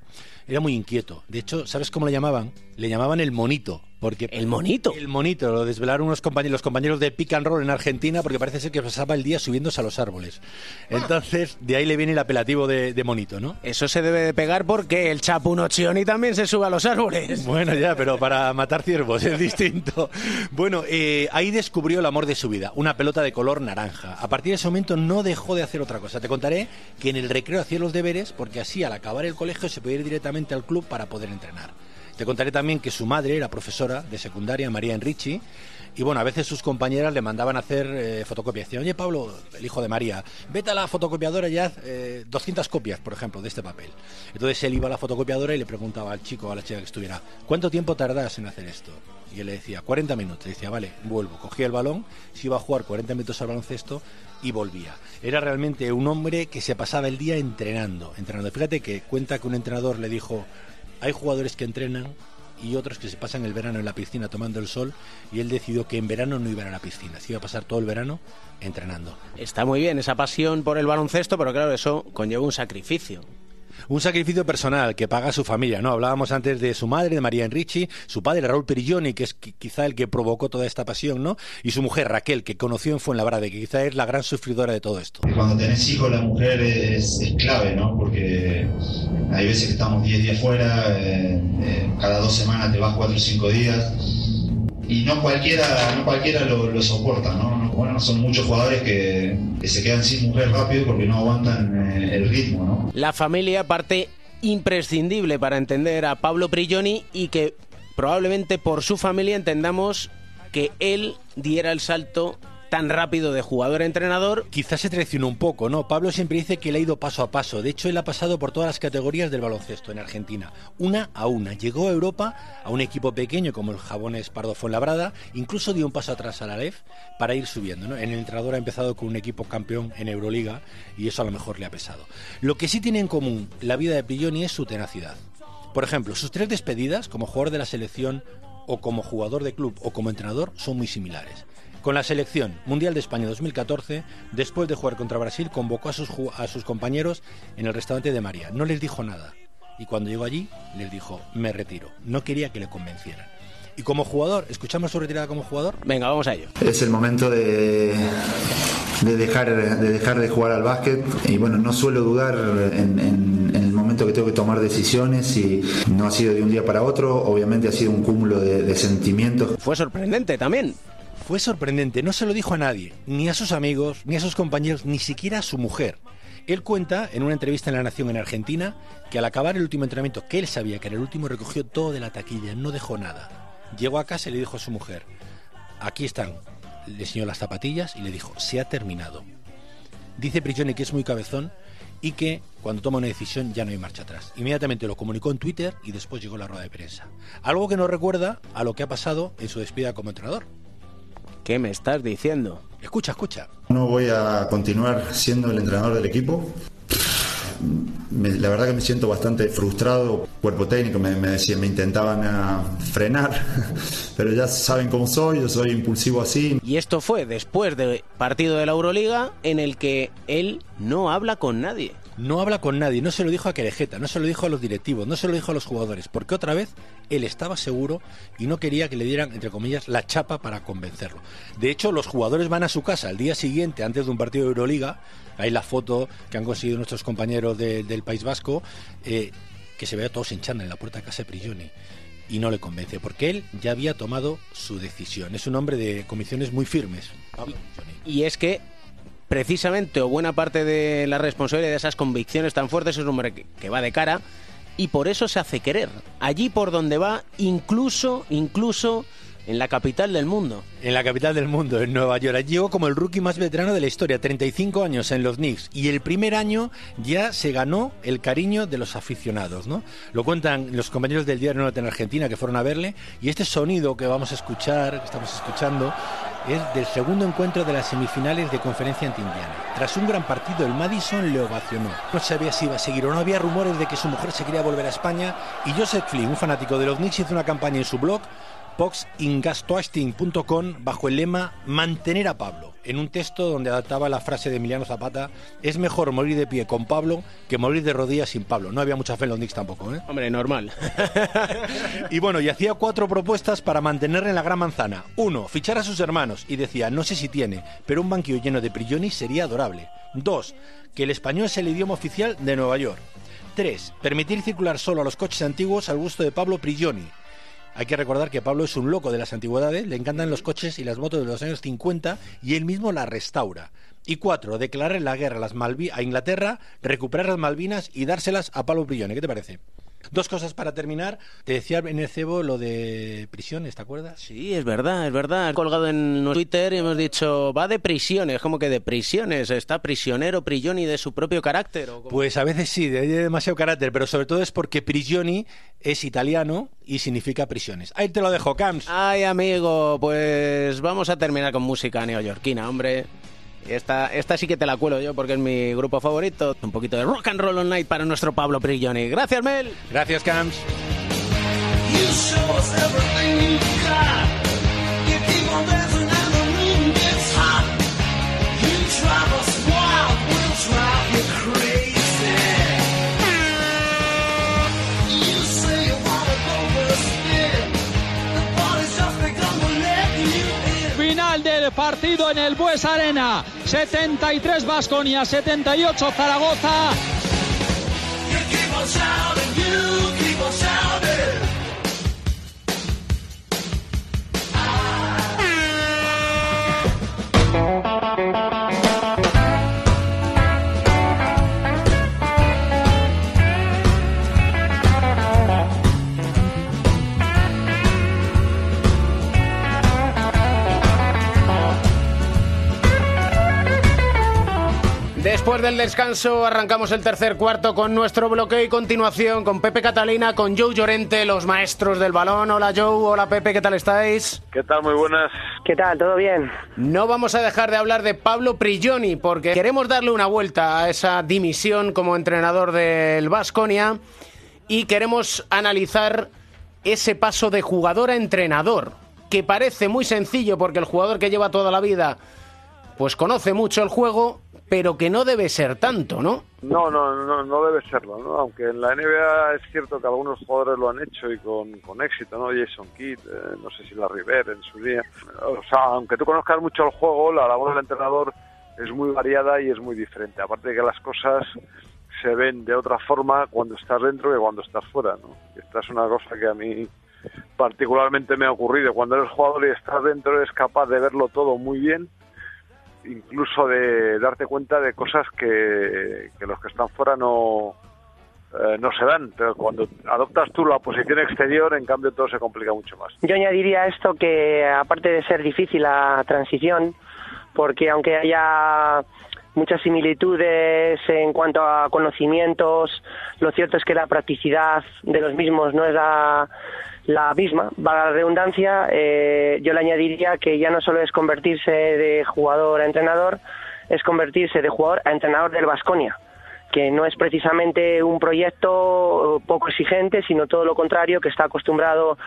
Era muy inquieto. De hecho, ¿sabes cómo le llamaban? Le llamaban el monito. Porque el monito. El monito, lo desvelaron unos compañeros, los compañeros de pick and roll en Argentina, porque parece ser que pasaba el día subiéndose a los árboles. Entonces, de ahí le viene el apelativo de, de monito, ¿no? Eso se debe de pegar porque el Chapunocchioni también se sube a los árboles. Bueno, ya, pero para matar ciervos es distinto. Bueno, eh, ahí descubrió el amor de su vida, una pelota de color naranja. A partir de ese momento no dejó de hacer otra cosa. Te contaré que en el recreo hacía los deberes porque así al acabar el colegio se podía ir directamente al club para poder entrenar. Te contaré también que su madre era profesora de secundaria, María Enrichi, y bueno, a veces sus compañeras le mandaban hacer eh, fotocopias. Decían, oye Pablo, el hijo de María, vete a la fotocopiadora y haz eh, 200 copias, por ejemplo, de este papel. Entonces él iba a la fotocopiadora y le preguntaba al chico o a la chica que estuviera, ¿cuánto tiempo tardas en hacer esto? Y él le decía, 40 minutos. Le decía, vale, vuelvo. Cogía el balón, se iba a jugar 40 minutos al baloncesto y volvía. Era realmente un hombre que se pasaba el día entrenando. entrenando. Fíjate que cuenta que un entrenador le dijo, hay jugadores que entrenan y otros que se pasan el verano en la piscina tomando el sol y él decidió que en verano no iba a la piscina, se iba a pasar todo el verano entrenando. Está muy bien esa pasión por el baloncesto, pero claro, eso conlleva un sacrificio. Un sacrificio personal que paga su familia, ¿no? Hablábamos antes de su madre, de María Enrichi, su padre, Raúl Perilloni, que es quizá el que provocó toda esta pasión, ¿no? Y su mujer, Raquel, que conoció en Fuenlabrada, que quizá es la gran sufridora de todo esto. Cuando tenés hijos, la mujer es, es clave, ¿no? Porque hay veces que estamos 10 días fuera, eh, eh, cada dos semanas te vas 4 o 5 días. Y no cualquiera, no cualquiera lo, soporta, ¿no? Bueno, son muchos jugadores que, que, se quedan sin mujer rápido porque no aguantan eh, el ritmo, ¿no? La familia parte imprescindible para entender a Pablo Prigioni y que probablemente por su familia entendamos que él diera el salto tan rápido de jugador a entrenador. Quizás se traicionó un poco, ¿no? Pablo siempre dice que él ha ido paso a paso. De hecho, él ha pasado por todas las categorías del baloncesto en Argentina, una a una. Llegó a Europa a un equipo pequeño como el Jabones Pardo Fuenlabrada, incluso dio un paso atrás a la LEF para ir subiendo, ¿no? En el entrenador ha empezado con un equipo campeón en Euroliga y eso a lo mejor le ha pesado. Lo que sí tiene en común la vida de Prigioni es su tenacidad. Por ejemplo, sus tres despedidas como jugador de la selección o como jugador de club o como entrenador son muy similares. Con la selección Mundial de España 2014, después de jugar contra Brasil, convocó a sus, a sus compañeros en el restaurante de María. No les dijo nada. Y cuando llegó allí, les dijo, me retiro. No quería que le convencieran. Y como jugador, ¿escuchamos su retirada como jugador? Venga, vamos a ello. Es el momento de, de, dejar, de dejar de jugar al básquet. Y bueno, no suelo dudar en, en, en, el momento que tengo que tomar decisiones y no ha sido de un día para otro. Obviamente ha sido un cúmulo de, de sentimientos. Fue sorprendente también. Fue sorprendente, no se lo dijo a nadie, ni a sus amigos, ni a sus compañeros, ni siquiera a su mujer. Él cuenta en una entrevista en La Nación en Argentina que al acabar el último entrenamiento, que él sabía que era el último, recogió todo de la taquilla, no dejó nada. Llegó a casa y le dijo a su mujer, aquí están. Le enseñó las zapatillas y le dijo, se ha terminado. Dice Prigioni que es muy cabezón y que cuando toma una decisión ya no hay marcha atrás. Inmediatamente lo comunicó en Twitter y después llegó la rueda de prensa. Algo que nos recuerda a lo que ha pasado en su despedida como entrenador. ¿Qué me estás diciendo? Escucha, escucha. No voy a continuar siendo el entrenador del equipo. Me, la verdad que me siento bastante frustrado. Cuerpo técnico me, me, decía, me intentaban uh, frenar, pero ya saben cómo soy, yo soy impulsivo así. Y esto fue después del partido de la Euroliga en el que él no habla con nadie. No habla con nadie, no se lo dijo a Querejeta, no se lo dijo a los directivos, no se lo dijo a los jugadores, porque otra vez él estaba seguro y no quería que le dieran, entre comillas, la chapa para convencerlo. De hecho, los jugadores van a su casa al día siguiente, antes de un partido de Euroliga, hay la foto que han conseguido nuestros compañeros de, del País Vasco, eh, que se ve a todos hinchando en la puerta de casa de Prigioni. Y no le convence, porque él ya había tomado su decisión. Es un hombre de comisiones muy firmes. Y es que precisamente o buena parte de la responsabilidad de esas convicciones tan fuertes es un hombre que, va de cara y por eso se hace querer. Allí por donde va, incluso, incluso en la capital del mundo. En la capital del mundo, en Nueva York. Llegó como el rookie más veterano de la historia, 35 años en los Knicks. Y el primer año ya se ganó el cariño de los aficionados, ¿no? Lo cuentan los compañeros del diario Norte en Argentina que fueron a verle. Y este sonido que vamos a escuchar, que estamos escuchando, es del segundo encuentro de las semifinales de conferencia ante Indiana. Tras un gran partido, el Madison le ovacionó. No sabía si iba a seguir o no. Había rumores de que su mujer se quería volver a España. Y Joseph Flynn, un fanático de los Knicks, hizo una campaña en su blog poxingastoasting.com bajo el lema Mantener a Pablo, en un texto donde adaptaba la frase de Emiliano Zapata, es mejor morir de pie con Pablo que morir de rodillas sin Pablo. No había mucha fe en los Knicks tampoco, ¿eh? Hombre, normal. y bueno, y hacía cuatro propuestas para mantenerle en la gran manzana. Uno, fichar a sus hermanos y decía, no sé si tiene, pero un banquillo lleno de Prigioni sería adorable. Dos, que el español es el idioma oficial de Nueva York. Tres, permitir circular solo a los coches antiguos al gusto de Pablo Prigioni. Hay que recordar que Pablo es un loco de las antigüedades, le encantan los coches y las motos de los años 50 y él mismo las restaura. Y cuatro, declarar la guerra a, Inglaterra, recuperar las Malvinas y dárselas a Pablo Prigioni. ¿Qué te parece? Dos cosas para terminar. Te decía en el cebo lo de prisiones, ¿te acuerdas? Sí, es verdad, es verdad. He colgado en Twitter y hemos dicho, va de prisiones, como que de prisiones. Está prisionero Prigioni de su propio carácter. ¿o? Pues a veces sí, de demasiado carácter, pero sobre todo es porque Prigioni es italiano y significa prisiones. Ahí te lo dejo, Camps. Ay, amigo, pues vamos a terminar con música neoyorquina, hombre. Esta, esta sí que te la cuelo yo porque es mi grupo favorito. Un poquito de rock and roll all night para nuestro Pablo Prigioni. Gracias, Mel. Gracias, Camps. You drive us wild, we'll drive you crazy. Final del partido en el Bues Arena. 73 Vasconia, 78 Zaragoza. Después del descanso arrancamos el tercer cuarto con nuestro bloqueo y continuación con Pepe Catalina, con Joe Llorente, los maestros del balón. Hola Joe, hola Pepe, ¿qué tal estáis? ¿Qué tal? Muy buenas. ¿Qué tal? ¿Todo bien? No vamos a dejar de hablar de Pablo Prigioni porque queremos darle una vuelta a esa dimisión como entrenador del Vasconia y queremos analizar ese paso de jugador a entrenador, que parece muy sencillo porque el jugador que lleva toda la vida pues conoce mucho el juego, pero que no debe ser tanto, ¿no? No, no, no, no debe serlo, ¿no? Aunque en la NBA es cierto que algunos jugadores lo han hecho y con, con éxito, ¿no? Jason Kidd, eh, no sé si la River en su día. O sea, aunque tú conozcas mucho el juego, la labor del entrenador es muy variada y es muy diferente. Aparte de que las cosas se ven de otra forma cuando estás dentro que cuando estás fuera, ¿no? Esta es una cosa que a mí particularmente me ha ocurrido. Cuando eres jugador y estás dentro eres capaz de verlo todo muy bien incluso de darte cuenta de cosas que, los que están fuera no, eh, no se dan. Pero cuando adoptas tú la posición exterior, en cambio todo se complica mucho más. Yo añadiría esto que, aparte de ser difícil la transición, porque aunque haya muchas similitudes en cuanto a conocimientos, lo cierto es que la practicidad de los mismos no es la, la misma, para la redundancia, eh, yo le añadiría que ya no solo es convertirse de jugador a entrenador, es convertirse de jugador a entrenador del Vasconia, que no es precisamente un proyecto poco exigente, sino todo lo contrario, que está acostumbrado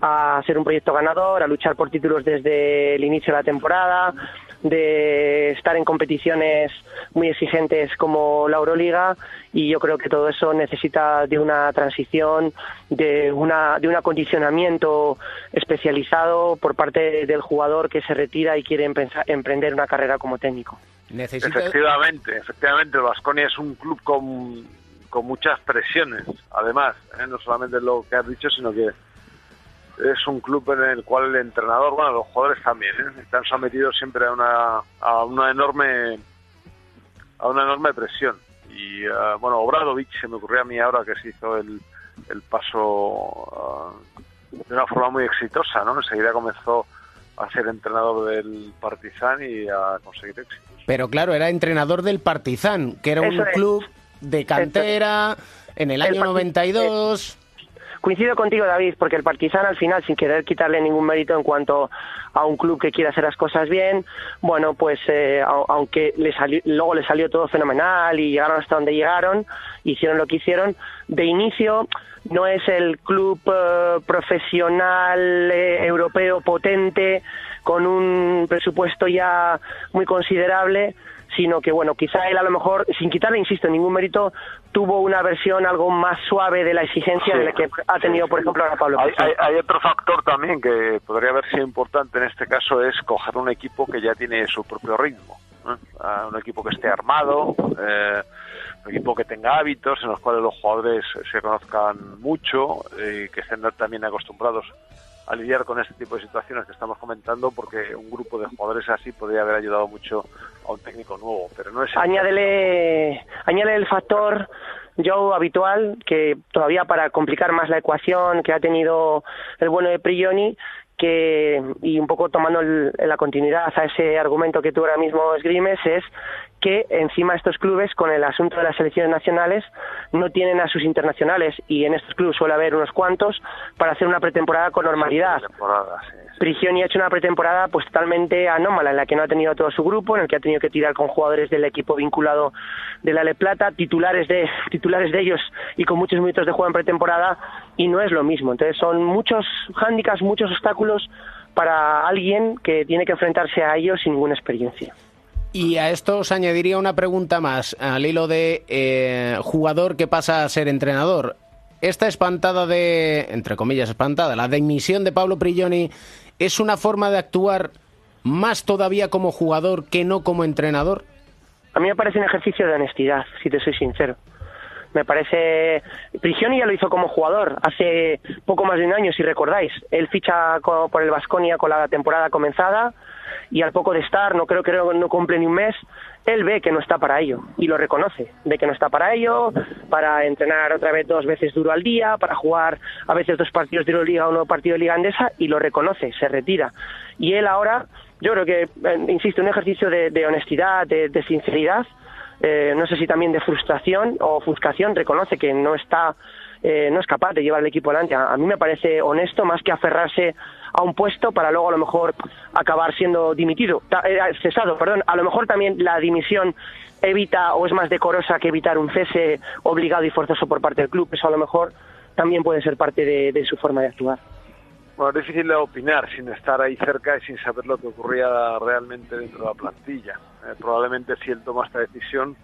a ser un proyecto ganador, a luchar por títulos desde el inicio de la temporada, de estar en competiciones muy exigentes como la Euroliga y yo creo que todo eso necesita de una transición, de una de un acondicionamiento especializado por parte del jugador que se retira y quiere empezar- emprender una carrera como técnico. Efectivamente, efectivamente, el Vasconia es un club con, con muchas presiones, además, ¿eh? no solamente lo que has dicho, sino que es un club en el cual el entrenador, bueno, los jugadores también, ¿eh? están sometidos siempre a una, a una enorme a una enorme presión. Y eh, bueno, Obradovic se me ocurrió a mí ahora que se hizo el, el paso ah, de una forma muy exitosa, ¿no? Enseguida comenzó a ser entrenador del Partizan y a conseguir éxito. Pero claro, era entrenador del Partizan, que era un es. club de cantera en el El año Partizan, 92. Coincido contigo, David, porque el Partizan al final, sin querer quitarle ningún mérito en cuanto a un club que quiere hacer las cosas bien, bueno, pues eh, au- aunque le salió- luego le salió todo fenomenal y llegaron hasta donde llegaron, hicieron lo que hicieron, de inicio no es el club eh, profesional eh, europeo potente con un presupuesto ya muy considerable, sino que bueno, quizá él a lo mejor, sin quitarle, insisto, ningún mérito, tuvo una versión algo más suave de la exigencia de la que ha tenido, por ejemplo, ahora Pablo. Hay, hay- hay otro factor también que podría haber sido importante en este caso es coger un equipo que ya tiene su propio ritmo. Ah, un equipo que esté armado, eh, un equipo que tenga hábitos en los cuales los jugadores se conozcan mucho y que estén también acostumbrados a lidiar con este tipo de situaciones que estamos comentando porque un grupo de jugadores así podría haber ayudado mucho a un técnico nuevo, pero no es el Añádele, añádele el factor Joe habitual, que todavía para complicar más la ecuación que ha tenido el bueno de Prigioni, que, y un poco tomando el- la continuidad a ese argumento que tú ahora mismo esgrimes, es que encima estos clubes, con el asunto de las selecciones nacionales, no tienen a sus internacionales, y en estos clubes suele haber unos cuantos, para hacer una pretemporada con normalidad. Prigioni ha hecho una pretemporada pues totalmente anómala en la que no ha tenido a todo su grupo, en el que ha tenido que tirar con jugadores del equipo vinculado de la Le Plata, titulares de titulares de ellos y con muchos minutos de juego en pretemporada y no es lo mismo. Entonces son muchos hándicaps, muchos obstáculos para alguien que tiene que enfrentarse a ellos sin ninguna experiencia. Y a esto os añadiría una pregunta más, al hilo de eh, jugador que pasa a ser entrenador. Esta espantada de, entre comillas, espantada, la dimisión de Pablo Prigioni, ¿es una forma de actuar más todavía como jugador que no como entrenador? A mí me parece un ejercicio de honestidad, si te soy sincero. Me parece. Prigioni ya lo hizo como jugador hace poco más de un año, si recordáis. Él ficha por el Vasconia con la temporada comenzada y al poco de estar, no creo que no, cumple ni un mes, él ve que no está para ello y lo reconoce. Ve que no está para ello, para entrenar otra vez dos veces duro al día, para jugar a veces dos partidos de Euroliga o uno partido de Liga Andesa y lo reconoce, se retira. Y él ahora, yo creo que, insisto, un ejercicio de, de honestidad, de- de sinceridad eh, no sé si también de frustración o ofuscación, reconoce que no está, eh, no es capaz de llevar el equipo adelante. A, a mí me parece honesto más que aferrarse a un puesto para luego a lo mejor acabar siendo dimitido, eh, cesado, perdón. A lo mejor también la dimisión evita o es más decorosa que evitar un cese obligado y forzoso por parte del club. Eso a lo mejor también puede ser parte de, de su forma de actuar. Bueno, es difícil de opinar sin estar ahí cerca y sin saber lo que ocurría realmente dentro de la plantilla. Eh, probablemente si él toma esta decisión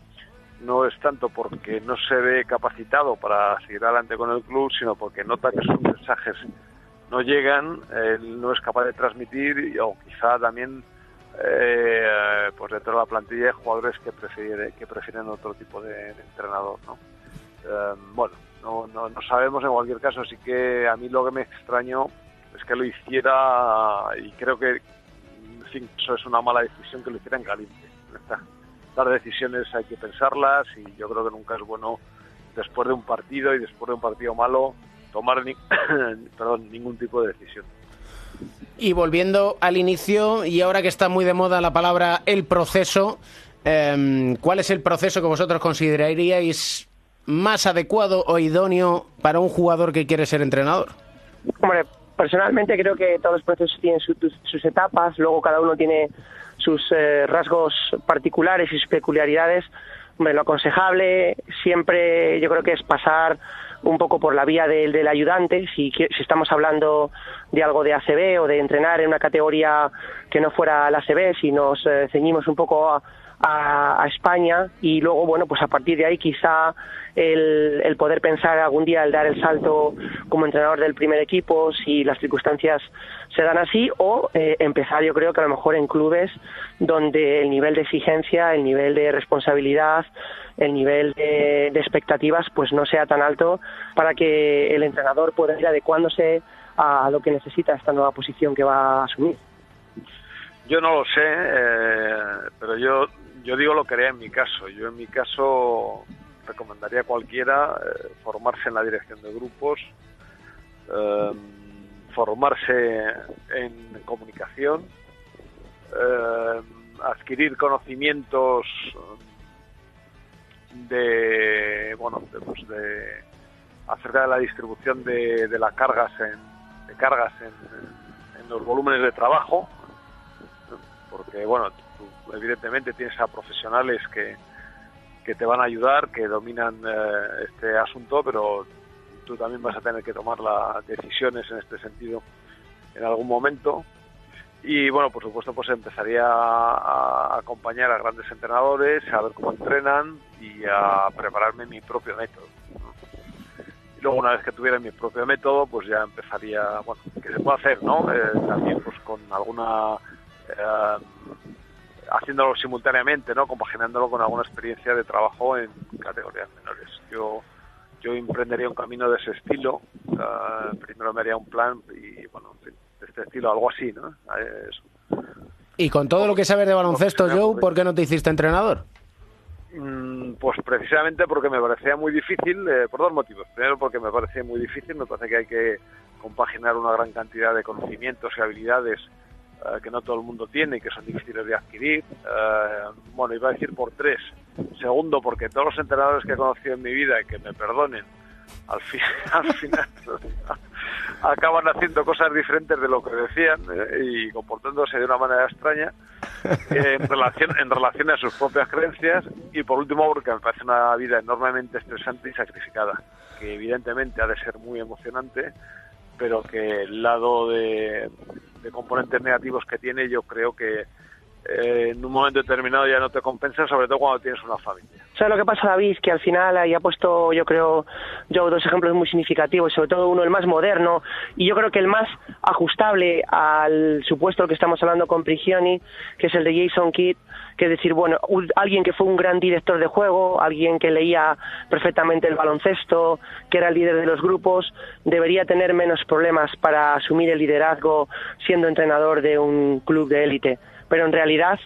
no es tanto porque no se ve capacitado para seguir adelante con el club, sino porque nota que sus mensajes no llegan, él no es capaz de transmitir o quizá también eh, pues dentro de la plantilla hay jugadores que prefieren, que prefieren otro tipo de, entrenador. ¿no? Eh, bueno, no, no, no sabemos en cualquier caso, sí que a mí lo que me extrañó es que lo hiciera y creo que fin, eso es una mala decisión que lo hiciera en. Esta- Las decisiones hay que pensarlas y yo creo que nunca es bueno después de un partido y después de un partido malo tomar ni- perdón, ningún tipo de decisión. Y volviendo al inicio, y ahora que está muy de moda la palabra el proceso, em, ¿cuál es el proceso que vosotros consideraríais más adecuado o idóneo para un jugador que quiere ser entrenador? Hombre, personalmente creo que todos los procesos tienen su- sus etapas, luego cada uno tiene sus eh, rasgos particulares y sus peculiaridades. Hombre, lo aconsejable siempre yo creo que es pasar un poco por la vía del, del ayudante, si, si estamos hablando de algo de ACB o de entrenar en una categoría que no fuera la ACB, si nos eh, ceñimos un poco a, a- a España y luego, bueno, pues a partir de ahí quizá el, el poder pensar algún día el dar el salto como entrenador del primer equipo si las circunstancias se dan así o eh, empezar yo creo que a lo mejor en clubes donde el nivel de exigencia, el nivel de responsabilidad, el nivel de, de expectativas pues no sea tan alto para que el entrenador pueda ir adecuándose a lo que necesita esta nueva posición que va a asumir. Yo no lo sé, eh, pero yo, yo digo lo que haría en mi caso. Yo en mi caso recomendaría a cualquiera eh, formarse en la dirección de grupos, eh, formarse en comunicación, eh, adquirir conocimientos de, bueno, de, pues de- acerca de la distribución de, de las cargas en, de cargas en, los volúmenes de trabajo, porque bueno, tú evidentemente tienes a profesionales que, que te van a ayudar, que dominan eh, este asunto, pero tú también vas a tener que tomar las decisiones en este sentido en algún momento. Y bueno, por supuesto, pues empezaría a, acompañar a grandes entrenadores, a ver cómo entrenan y a prepararme mi propio método. Y luego, una vez que tuviera mi propio método, pues ya empezaría, bueno, que se puede hacer, ¿no? Eh, también pues con alguna... eh, haciéndolo simultáneamente, ¿no? Compaginándolo con alguna experiencia de trabajo en categorías menores. Yo yo emprendería un camino de ese estilo. primero me haría un plan y, bueno, en fin, de este estilo, algo así, ¿no? Eso. Y con todo lo que sabes de baloncesto, Joe, ¿por qué no te hiciste entrenador? Mm, Pues precisamente porque me parecía muy difícil, eh, por dos motivos. Primero porque me parecía muy difícil, me parece que hay que compaginar una gran cantidad de conocimientos y habilidades eh, que no todo el mundo tiene y que son difíciles de adquirir. Eh, bueno, iba a decir por tres. Segundo, porque todos los entrenadores que he conocido en mi vida, y que me perdonen, al, al final acaban haciendo cosas diferentes de lo que decían eh, y comportándose de una manera extraña en relación en relación a sus propias creencias y por último porque me parece una vida enormemente estresante y sacrificada que evidentemente ha de ser muy emocionante pero que el lado de, componentes negativos que tiene yo creo que eh, en un momento determinado ya no te compensa sobre todo cuando tienes una familia ¿Sabes lo que pasa, David? Que al final ahí ha puesto, yo creo, yo dos ejemplos muy significativos, sobre todo uno el más moderno y yo creo que el más ajustable al supuesto que estamos hablando con Prigioni, que es el de Jason Kidd, que es decir, bueno, un- alguien que fue un gran director de juego, alguien que leía perfectamente el baloncesto, que era el líder de los grupos, debería tener menos problemas para asumir el liderazgo siendo entrenador de un club de élite. Pero en realidad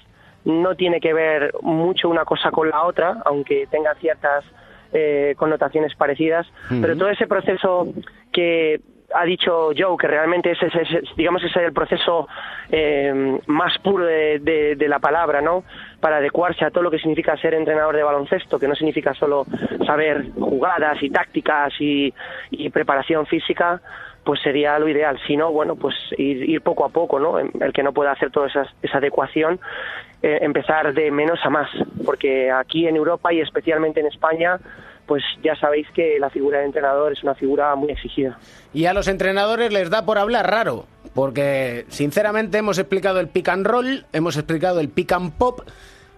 no tiene que ver mucho una cosa con la otra, aunque tengan ciertas eh, connotaciones parecidas, pero todo ese proceso que ha dicho Joe, que realmente ese- ese- digamos ese es el proceso eh, más puro de, de- de la palabra, ¿no? Para adecuarse a todo lo que significa ser entrenador de baloncesto, que no significa solo saber jugadas y tácticas y, y preparación física, pues sería lo ideal. Si no, bueno, pues ir, ir poco a poco, ¿no? El que no pueda hacer toda esa, adecuación, eh, empezar de menos a más, porque aquí en Europa y especialmente en España, pues ya sabéis que la figura de entrenador es una figura muy exigida. Y a los entrenadores les da por hablar raro, porque sinceramente hemos explicado el pick and roll, hemos explicado el pick and pop,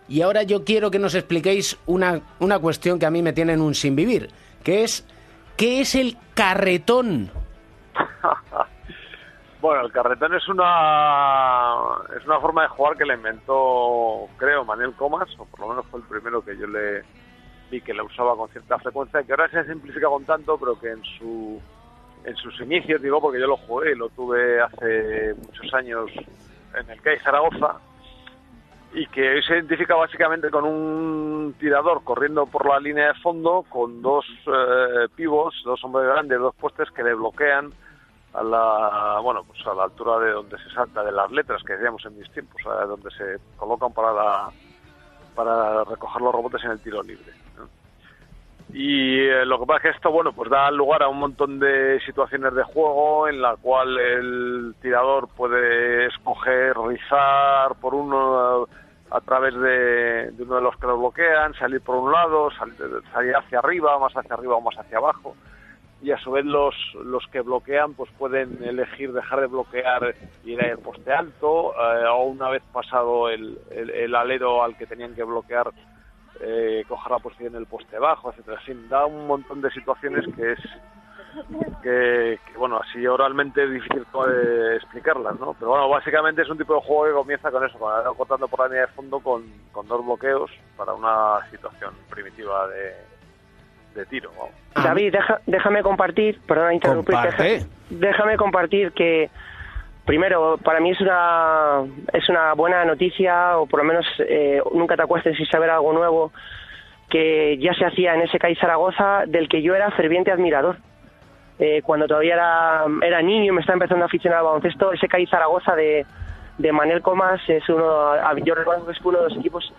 y ahora yo quiero que nos expliquéis una, una cuestión que a mí me tiene en un sin vivir, que es, ¿qué es el carretón? Bueno, el carretón es una es una forma de jugar que le inventó, creo, Manuel Comas, o por lo menos fue el primero que yo le vi que la usaba con cierta frecuencia, que ahora se ha simplificado un tanto, pero que en su en sus inicios, digo, porque yo lo jugué, lo tuve hace muchos años en el CAI Zaragoza, y que hoy se identifica básicamente con un tirador corriendo por la línea de fondo con dos eh, pivos, dos hombres grandes, dos postes que le bloquean a la bueno pues a la altura de donde se salta de las letras que decíamos en mis tiempos, a donde se colocan para la- para recoger los rebotes en el tiro libre. Y eh, lo que pasa es que esto, bueno, pues da lugar a un montón de situaciones de juego en la cual el tirador puede escoger rizar por uno a través de, uno de los que lo bloquean, salir por un lado, salir, salir hacia arriba, más hacia arriba o más hacia abajo. Y a su vez los, los que bloquean pues pueden elegir dejar de bloquear y ir al poste alto eh, o una vez pasado el, el, el alero al que tenían que bloquear eh, coger la posición en el poste bajo, etcétera. Sí, da un montón de situaciones que es que, que, bueno, así oralmente es difícil eh, explicarlas, ¿no? Pero bueno, básicamente es un tipo de juego que comienza con eso, cortando por la línea de fondo con, con dos bloqueos para una situación primitiva de, de tiro. David, deja- déjame compartir, perdona interrumpir, deja- déjame compartir que primero para mí es una es una buena noticia o por lo menos eh, nunca te acuestes sin saber algo nuevo que ya se hacía en ese CAI Zaragoza del que yo era ferviente admirador. eh, cuando todavía era, era niño y me estaba empezando a aficionar al baloncesto, ese CAI Zaragoza de, de Manel Comas es uno, a- yo recuerdo que es uno de los equipos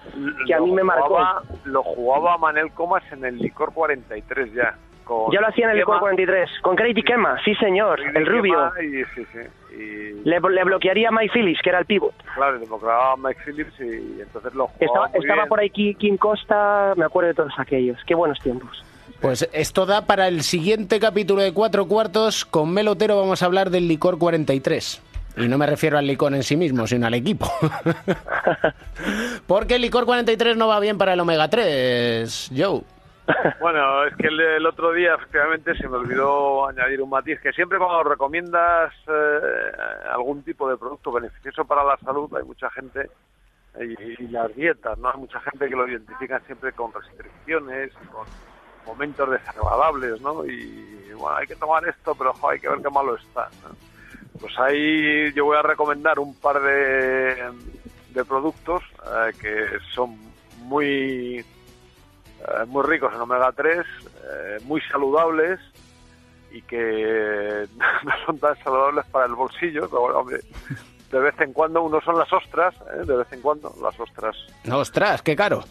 que a mí me marcó. Lo jugaba Manel Comas en el Licor 43 ya. Con Ya lo hacía en el Licor 43, con Craig Kema, sí señor, el rubio. Kema Y, sí, sí. Y, Le, le bloquearía a Mike Phillips, que era el pivot. claro, le tocaba Mike Phillips y, entonces lo jugaba Estaba, muy estaba bien. por ahí Ki- Kim Costa, me acuerdo de todos aquellos. Qué buenos tiempos. Pues esto da para el siguiente capítulo de Cuatro Cuartos. Con Melotero vamos a hablar del licor 43. Y no me refiero al licor en sí mismo, sino al equipo. Porque el licor 43 no va bien para el Omega 3, Joe. Bueno, es que el, otro día efectivamente se me olvidó añadir un matiz, que siempre cuando recomiendas eh, algún tipo de producto beneficioso para la salud, hay mucha gente, y, las dietas, ¿no? Hay mucha gente que lo identifica siempre con restricciones, con momentos desagradables, ¿no? Y bueno, hay que tomar esto, pero hay que ver qué malo está. Pues ahí yo voy a recomendar un par de, de productos eh, que son muy eh, muy ricos en omega 3, eh, muy saludables y que no son tan saludables para el bolsillo, pero bueno, hombre, de vez en cuando uno son las ostras, ¿eh? de vez en cuando las ostras, ¡Ostras, qué caro!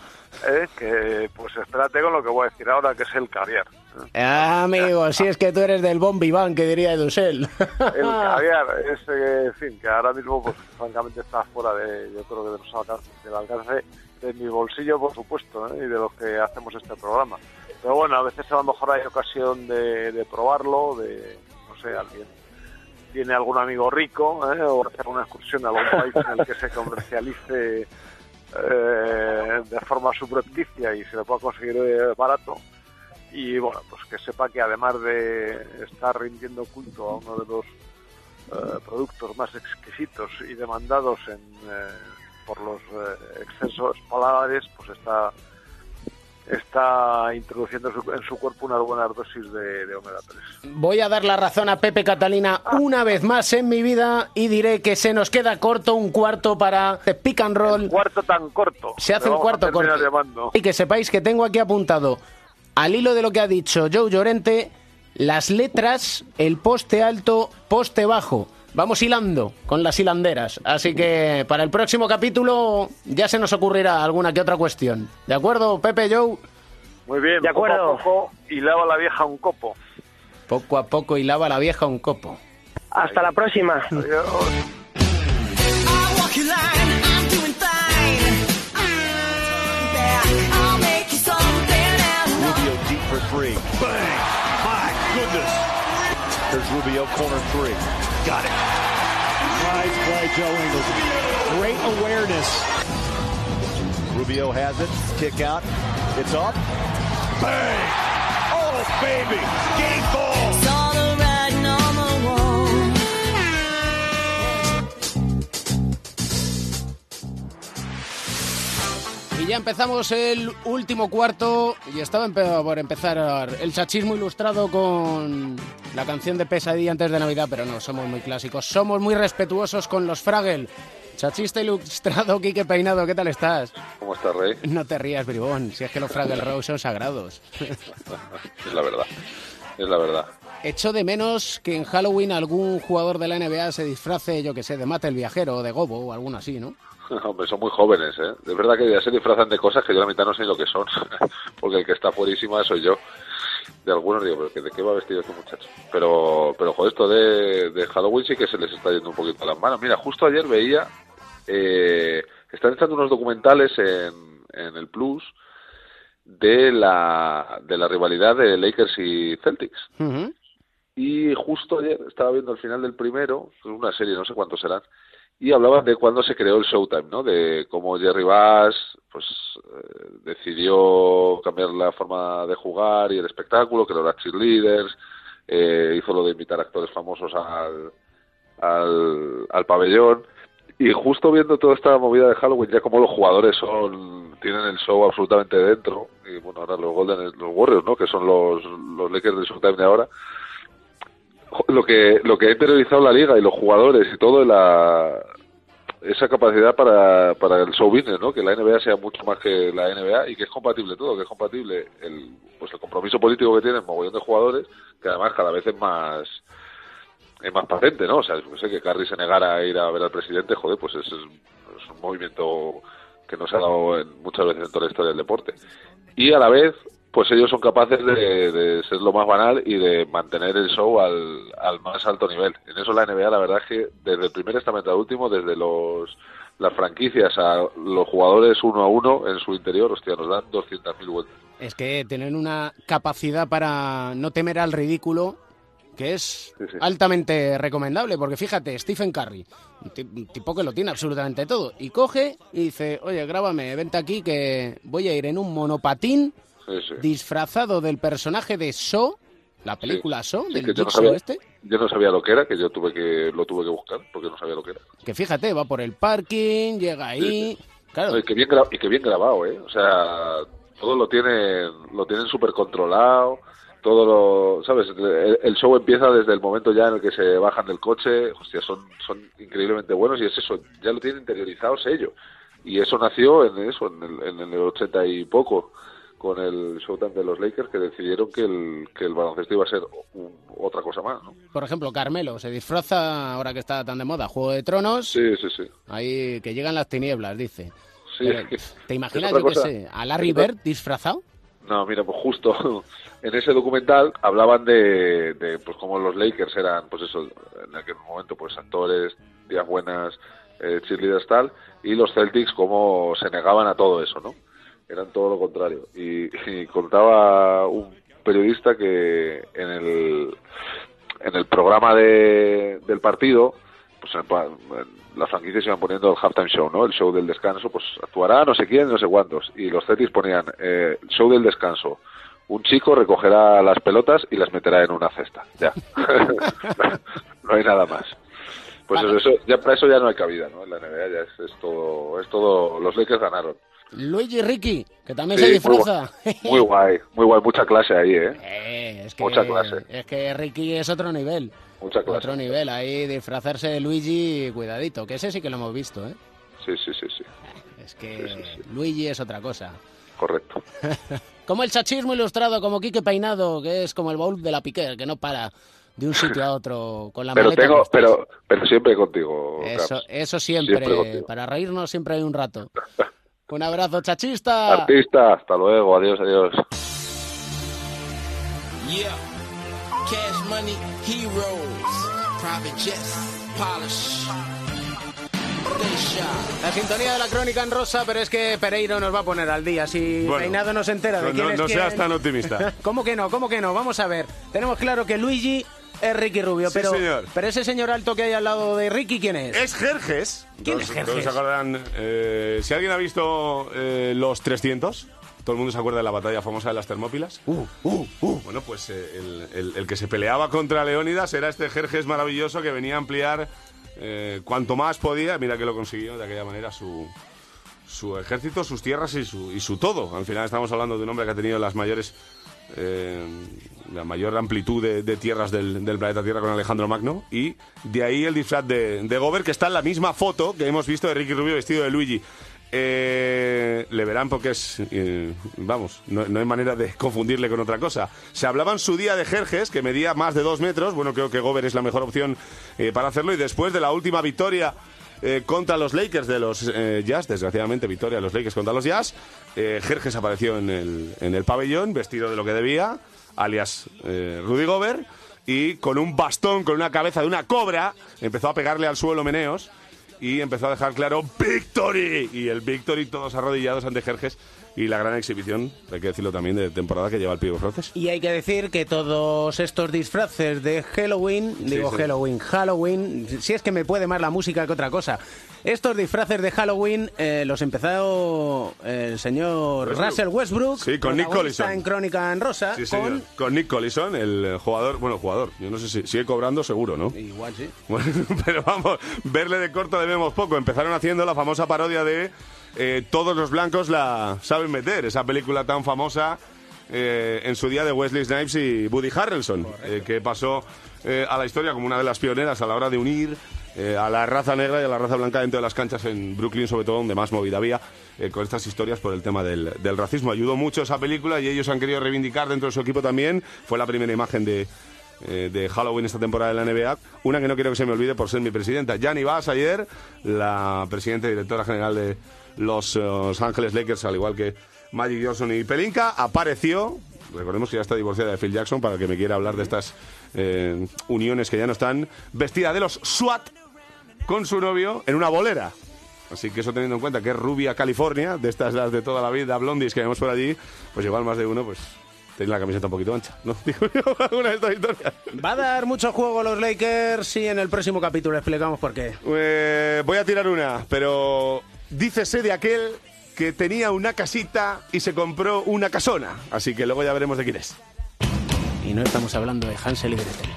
¿eh? que pues espérate con lo que voy a decir ahora, que es el caviar. Ah, amigo, si es que tú eres del Bon Vivant, que diría Edusel. El caviar es, eh, en fin, que ahora mismo, pues francamente está fuera de, yo creo que de los alcance, del alcance de mi bolsillo, por supuesto, ¿eh? y de los que hacemos este programa. Pero bueno, a veces a lo mejor hay ocasión de, de probarlo, de, no sé, alguien tiene algún amigo rico, ¿eh? o hacer una excursión a algún país en el que se comercialice eh, de forma subrepticia y se lo pueda conseguir eh, barato. Y bueno, pues que sepa que además de estar rindiendo culto a uno de los eh, productos más exquisitos y demandados en, por los eh, excesos paladares, pues está está introduciendo en su, en su cuerpo unas buenas dosis de, de omega 3. Voy a dar la razón a Pepe Catalina una vez más en mi vida y diré que se nos queda corto un cuarto para pick and roll. cuarto tan corto. Se hace un cuarto corto. llamando. Y que sepáis que tengo aquí apuntado, al hilo de lo que ha dicho Joe Llorente, las letras, el poste alto, poste bajo. Vamos hilando con las hilanderas. Así que para el próximo capítulo ya se nos ocurrirá alguna que otra cuestión. ¿De acuerdo, Pepe, Joe? Muy bien, De acuerdo. poco a poco y lava la vieja un copo. Poco a poco hilaba la vieja un copo. Hasta la próxima. Rubio deep for three. Bang! My goodness. There's Rubio corner three. Got it. Nice play, Joe Ingles. Great awareness. Rubio has it. Kick out. It's up. Bang! Oh, baby. Game ball. Ya empezamos el último cuarto y estaba por empezar el chachismo ilustrado con la canción de Pesadilla antes de Navidad, pero no, somos muy clásicos, somos muy respetuosos con los Fraggle. Chachista ilustrado, Quique Peinado, ¿qué tal estás? ¿Cómo estás, Rey? No te rías, bribón, si es que los Fraggle Rock son sagrados. Es la verdad. Es la verdad. Echo de menos que en Halloween algún jugador de la NBA se disfrace, yo que sé, de Mate el Viajero o de Gobo o alguno así, ¿no? Hombre, son muy jóvenes, ¿eh? De verdad que ya se disfrazan de cosas que yo la mitad no sé lo que son. Porque el que está fuerísima soy yo. De algunos digo, pero ¿que ¿de qué va vestido este muchacho? Pero, pero joder, esto de, de Halloween sí que se les está yendo un poquito a las manos. Mira, justo ayer veía eh, están echando unos documentales en, en el Plus de la, de la rivalidad de Lakers y Celtics. Y justo ayer estaba viendo el final del primero, una serie, no sé cuántos serán, y hablaban de cuándo se creó el Showtime, ¿no? De cómo Jerry Bass pues eh, decidió cambiar la forma de jugar y el espectáculo, que los cheerleaders, eh, hizo lo de invitar actores famosos al, al, al pabellón. Y justo viendo toda esta movida de Halloween, ya como los jugadores son tienen el show absolutamente dentro, y bueno, ahora los Golden, los Warriors, ¿no? Que son los, los Lakers del Showtime de ahora, lo que lo que ha interiorizado la liga y los jugadores y todo la esa capacidad para, para el show business, ¿no? Que la NBA sea mucho más que la NBA y que es compatible todo, que es compatible el, pues el compromiso político que tienen mogollón de jugadores, que además cada vez es más es más patente, ¿no? O sea, yo sé que Carrie se negara a ir a ver al presidente, joder, pues es, un movimiento que no se ha dado en- muchas veces en toda la historia del deporte. Y a la vez, pues ellos son capaces de, de ser lo más banal y de mantener el show al, al más alto nivel. En eso la NBA, la verdad es que desde el primer estamento al último, desde los las franquicias a los jugadores uno a uno en su interior, hostia, nos dan 200.000 vueltas. Es que tienen una capacidad para no temer al ridículo que es Sí, sí. altamente recomendable, porque fíjate, Stephen Curry, un tipo que lo tiene absolutamente todo, y coge y dice, oye, grábame, vente aquí que voy a ir en un monopatín Sí, sí. disfrazado del personaje de So, la película So, del que yo no sabía, este, yo no sabía lo que era, que yo tuve que lo tuve que buscar porque no sabía lo que era. que fíjate, va por el parking, llega ahí, claro, No, y que bien y que bien grabado, ¿eh? O sea, todo lo tienen lo tienen súper controlado, todo lo, ¿sabes? El, el show empieza desde el momento ya en el que se bajan del coche, hostia, son son increíblemente buenos y es eso, ya lo tienen interiorizado ellos. Y eso nació en eso, en el, en el 80 y poco, con el Showtime de los Lakers, que decidieron que el, que el baloncesto iba a ser un- otra cosa más, ¿no? por ejemplo, Carmelo se disfraza, ahora que está tan de moda, Juego de Tronos, Sí, sí, sí. ahí que llegan las tinieblas, dice. Sí, Pero, es que- ¿Te imaginas, yo qué sé, a Larry Bird disfrazado? No, mira, pues justo en ese documental hablaban de, de pues como los Lakers eran, pues eso, en aquel momento, pues actores, días buenas, eh, cheerleaders tal, y los Celtics como se negaban a todo eso, ¿no? Eran todo lo contrario. Y, y contaba un periodista que en el, en el programa de, del partido, pues en en las franquicias iban poniendo el halftime show, ¿no? El show del descanso, pues actuará no sé quién, no sé cuántos. Y los Celtics ponían eh, show del descanso. Un chico recogerá las pelotas y las meterá en una cesta. Ya. no hay nada más. Pues eso, eso- ya para eso ya no hay cabida, ¿no? En la NBA ya es, es todo, es todo. Los Lakers ganaron. Luigi Ricky, que también Sí, se muy disfraza. Muy guay, muy guay, mucha clase ahí, ¿eh? Eh, es que, Mucha clase. Es que Ricky es otro nivel. Mucha clase. Otro nivel, ahí disfrazarse de Luigi, cuidadito, que ese sí que lo hemos visto, ¿eh? Sí, sí, sí, sí. Es que Luigi es otra cosa. Correcto. Como el chachismo ilustrado, como Quique Peinado, que es como el baúl de la Piquer, que no para de un sitio a otro con la Pero maleta tengo, pero, pero siempre contigo. Eso, eso siempre, Siempre contigo. para reírnos siempre hay un rato. Un abrazo, chachista. Artista, hasta luego, adiós, adiós. Yeah. Cash money, heroes, private jets, polish. La sintonía de la crónica en rosa, pero es que Pereiro nos va a poner al día. Si Bueno, Peinado no se entera de no- quién no- es no quién. seas tan optimista. ¿Cómo que no? ¿Cómo que no? Vamos a ver. Tenemos claro que Luigi es Ricky Rubio, Sí, pero, señor. pero ese señor alto que hay al lado de Ricky, ¿quién es? Es Jerjes. ¿Quién Todos- es Jerjes? Todos se acordarán. eh, si alguien ha visto eh, los 300, todo el mundo se acuerda de la batalla famosa de las Termópilas. Uh, Bueno, pues eh, el, el- el que se peleaba contra Leónidas era este Jerjes maravilloso que venía a ampliar cuanto más podía. Mira que lo consiguió de aquella manera su, su ejército, sus tierras y su, y su todo. Al final estamos hablando de un hombre que ha tenido las mayores. Eh, la mayor amplitud de, de tierras del, planeta Tierra con Alejandro Magno y de ahí el disfraz de, de Gober que está en la misma foto que hemos visto de Ricky Rubio vestido de Luigi. Eh, le verán porque es eh, vamos no, hay manera de confundirle con otra cosa. Se hablaba en su día de Jerjes que medía más de dos metros. Bueno creo que Gober es la mejor opción para hacerlo. Y después de la última victoria eh, contra los Lakers de los eh, Jazz, desgraciadamente victoria de los Lakers contra los Jazz. Eh, apareció en el, en el pabellón vestido de lo que debía, alias eh, Rudy Gobert, y con un bastón, con una cabeza de una cobra, empezó a pegarle al suelo meneos y empezó a dejar claro Victory y el Victory todos arrodillados ante Jerjes y la gran exhibición, hay que decirlo también, de temporada que lleva el Pivo francés. Y hay que decir que todos estos disfraces de Halloween, digo sí. Halloween, Halloween, si es que me puede más la música que otra cosa. Estos disfraces de Halloween eh, los empezó el señor Westbrook. Russell Westbrook, Sí, con Nick Collison. en Crónica en Rosa, Sí, con señor. Con Nick Collison, el eh, jugador, bueno, jugador, yo no sé si sigue cobrando seguro, ¿no? Igual sí. Bueno, pero vamos, verle de corto debemos poco. Empezaron haciendo la famosa parodia de eh, Todos los blancos la saben meter, esa película tan famosa eh, en su día de Wesley Snipes y Woody Harrelson, eh, que pasó a la historia como una de las pioneras a la hora de unir a la raza negra y a la raza blanca dentro de las canchas en Brooklyn, sobre todo donde más movida había con estas historias por el tema del, del racismo. Ayudó mucho esa película y ellos han querido reivindicar dentro de su equipo también. Fue la primera imagen de, de Halloween esta temporada de la NBA. Una que no quiero que se me olvide por ser mi presidenta. Gianni Bass ayer, la presidenta y directora general de los, eh, Los Ángeles Lakers, al igual que Magic Johnson y Pelinka, apareció. Recordemos que ya está divorciada de Phil Jackson para que me quiera hablar de estas eh, uniones que ya no están. Vestida de los SWAT con su novio en una bolera. Así que eso teniendo en cuenta que es rubia California, de estas las de toda la vida, blondies que vemos por allí, pues igual más de uno, pues tiene la camiseta un poquito ancha, ¿no? Digo yo, alguna de estas historias. Va a dar mucho juego los Lakers y en el próximo capítulo explicamos por qué. Eh, voy a tirar una, pero dícese de aquel que tenía una casita y se compró una casona. Así que luego ya veremos de quién es. Y no estamos hablando de Hansel y Gretel.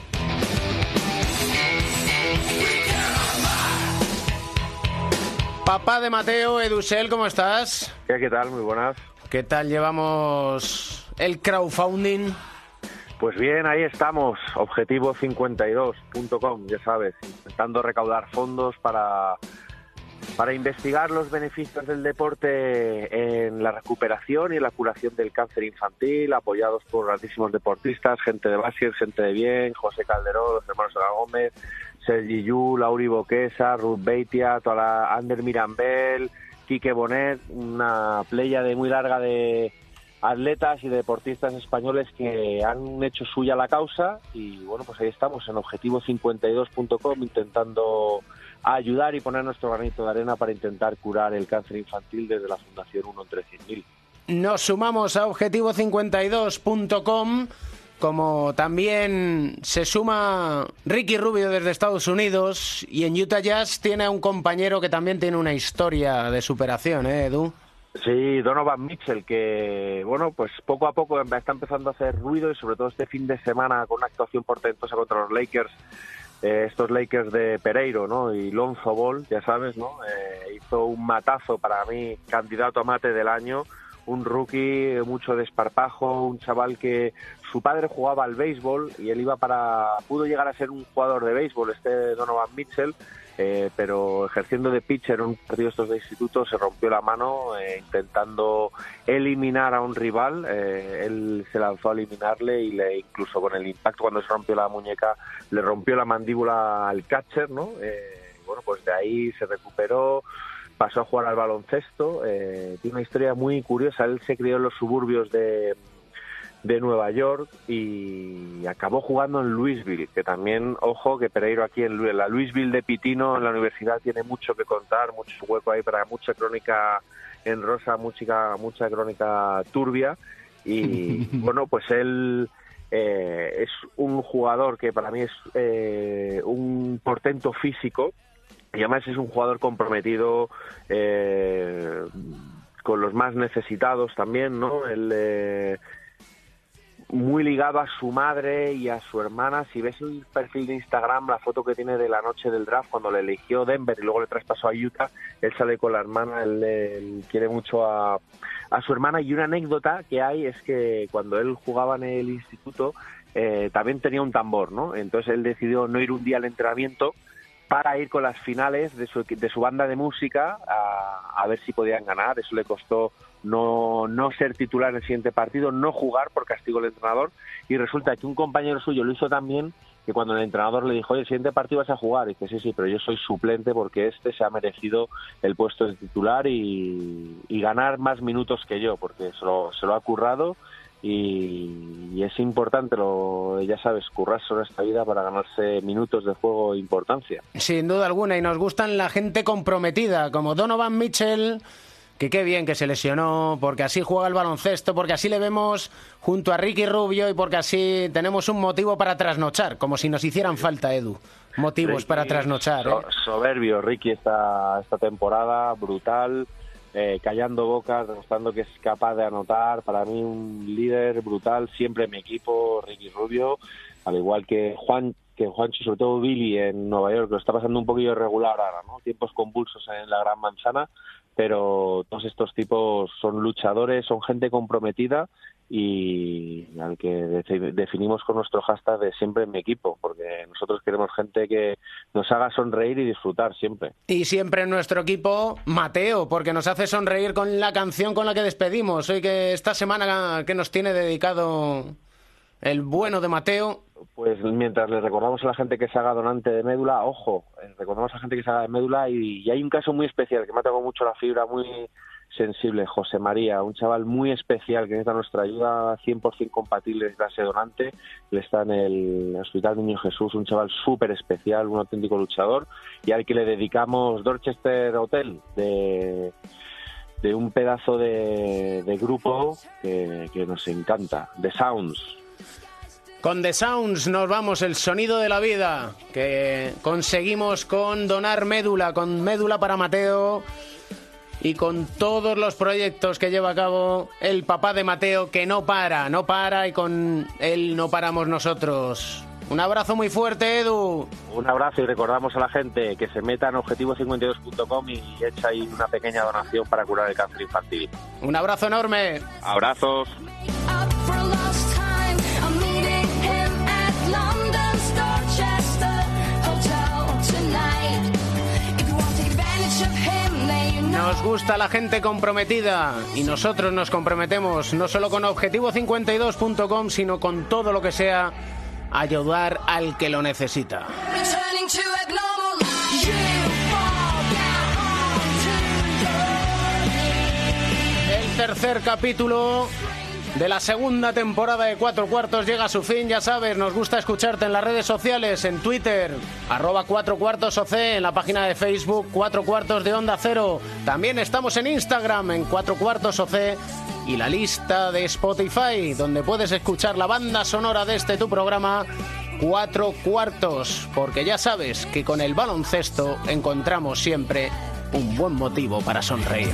Papá de Mateo, Edusel, ¿cómo estás? ¿Qué tal? Muy buenas. ¿Qué tal llevamos el crowdfunding? Pues bien, ahí estamos, objetivo52.com, ya sabes, intentando recaudar fondos para, para investigar los beneficios del deporte en la recuperación y la curación del cáncer infantil, apoyados por grandísimos deportistas, gente de básquet, gente de bien, José Calderón, los hermanos Ana Gómez, Sergi Yu, Lauri Boquesa, Ruth Beitia, toda la Ander Mirambel, Quique Bonet, una playa de muy larga de atletas y deportistas españoles que han hecho suya la causa y bueno, pues ahí estamos en objetivo52.com intentando ayudar y poner nuestro granito de arena para intentar curar el cáncer infantil desde la Fundación 1 entre 100.000. Nos sumamos a objetivo52.com, como también se suma Ricky Rubio desde Estados Unidos y en Utah Jazz tiene a un compañero que también tiene una historia de superación, ¿eh, Edu? Sí, Donovan Mitchell, que bueno, pues poco a poco está empezando a hacer ruido y sobre todo este fin de semana con una actuación portentosa contra los Lakers, eh, estos Lakers de Pereiro, ¿no? Y Lonzo Ball, ya sabes, ¿no? Eh, hizo un matazo para mí, candidato a mate del año, un rookie, mucho desparpajo, un chaval que su padre jugaba al béisbol y él iba para, pudo llegar a ser un jugador de béisbol, este Donovan Mitchell, eh, pero ejerciendo de pitcher en un partido estos de instituto se rompió la mano eh, intentando eliminar a un rival. Eh, él se lanzó a eliminarle y le incluso con el impacto cuando se rompió la muñeca le rompió la mandíbula al catcher, ¿no? bueno, pues de ahí se recuperó. Pasó a jugar al baloncesto. tiene una historia muy curiosa. Él se crió en los suburbios de, de Nueva York y acabó jugando en Louisville, que también, ojo, que Pereiro aquí en la Louisville de Pitino, en la universidad, tiene mucho que contar, mucho hueco ahí para mucha crónica en rosa, mucha, mucha crónica turbia. Y bueno, pues él eh, es un jugador que para mí es eh, un portento físico y además es un jugador comprometido eh, con los más necesitados también, ¿no? Él, eh, muy ligado a su madre y a su hermana. Si ves el perfil de Instagram, la foto que tiene de la noche del draft, cuando le eligió Denver y luego le traspasó a Utah, él sale con la hermana, él, quiere mucho a, a su hermana. Y una anécdota que hay es que cuando él jugaba en el instituto, eh, también tenía un tambor, ¿no? Entonces él decidió no ir un día al entrenamiento para ir con las finales de su, de su banda de música a, a ver si podían ganar. Eso le costó no, no ser titular en el siguiente partido, no jugar por castigo del entrenador. Y resulta que un compañero suyo lo hizo también, que cuando el entrenador le dijo, oye, el siguiente partido vas a jugar, dice, sí, sí, pero yo soy suplente porque este se ha merecido el puesto de titular y, y ganar más minutos que yo, porque se lo, se lo ha currado y, y es importante, lo, ya sabes, currarse en esta vida para ganarse minutos de juego e importancia. Sin duda alguna, y nos gustan la gente comprometida, como Donovan Mitchell, que qué bien que se lesionó, porque así juega el baloncesto, porque así le vemos junto a Ricky Rubio y porque así tenemos un motivo para trasnochar, como si nos hicieran falta, Edu. Motivos Ricky, para trasnochar. ¿eh? so- soberbio, Ricky esta, esta temporada, brutal, eh, callando bocas, demostrando que es capaz de anotar. Para mí un líder brutal, siempre mi equipo, Ricky Rubio, al igual que Juan que Juancho, sobre todo Billy en Nueva York, lo está pasando un poquillo irregular ahora, ¿no? Tiempos convulsos en la Gran Manzana, pero todos estos tipos son luchadores, son gente comprometida y al que de- definimos con nuestro hashtag de siempre en mi equipo, porque nosotros queremos gente que nos haga sonreír y disfrutar siempre. Y siempre en nuestro equipo, Mateo, porque nos hace sonreír con la canción con la que despedimos. Hoy que esta semana que nos tiene dedicado el bueno de Mateo. Pues mientras le recordamos a la gente que se haga donante de médula, ojo, eh, recordamos a la gente que se haga de médula y, y hay un caso muy especial que me ha tocado mucho la fibra, muy sensible, José María, un chaval muy especial que necesita nuestra ayuda 100% compatible, es clase donante, él está en el Hospital Niño Jesús, un chaval súper especial, un auténtico luchador y al que le dedicamos Dorchester Hotel de de un pedazo de, de grupo que, que nos encanta, The Sounds. Con The Sounds nos vamos, el sonido de la vida, que conseguimos con donar médula, con médula para Mateo y con todos los proyectos que lleva a cabo el papá de Mateo, que no para, no para y con él no paramos nosotros. Un abrazo muy fuerte, Edu. Un abrazo y recordamos a la gente que se meta en objetivo52.com y echa ahí una pequeña donación para curar el cáncer infantil. Un abrazo enorme. Abrazos. Nos gusta la gente comprometida y nosotros nos comprometemos no solo con objetivo52.com, sino con todo lo que sea ayudar al que lo necesita. El tercer capítulo de la segunda temporada de Cuatro Cuartos llega a su fin, ya sabes, nos gusta escucharte en las redes sociales, en Twitter, arroba Cuatro Cuartos OC, en la página de Facebook Cuatro Cuartos de Onda Cero. También estamos en Instagram, en Cuatro Cuartos OC, y la lista de Spotify, donde puedes escuchar la banda sonora de este tu programa. Cuatro cuartos, porque ya sabes que con el baloncesto encontramos siempre un buen motivo para sonreír.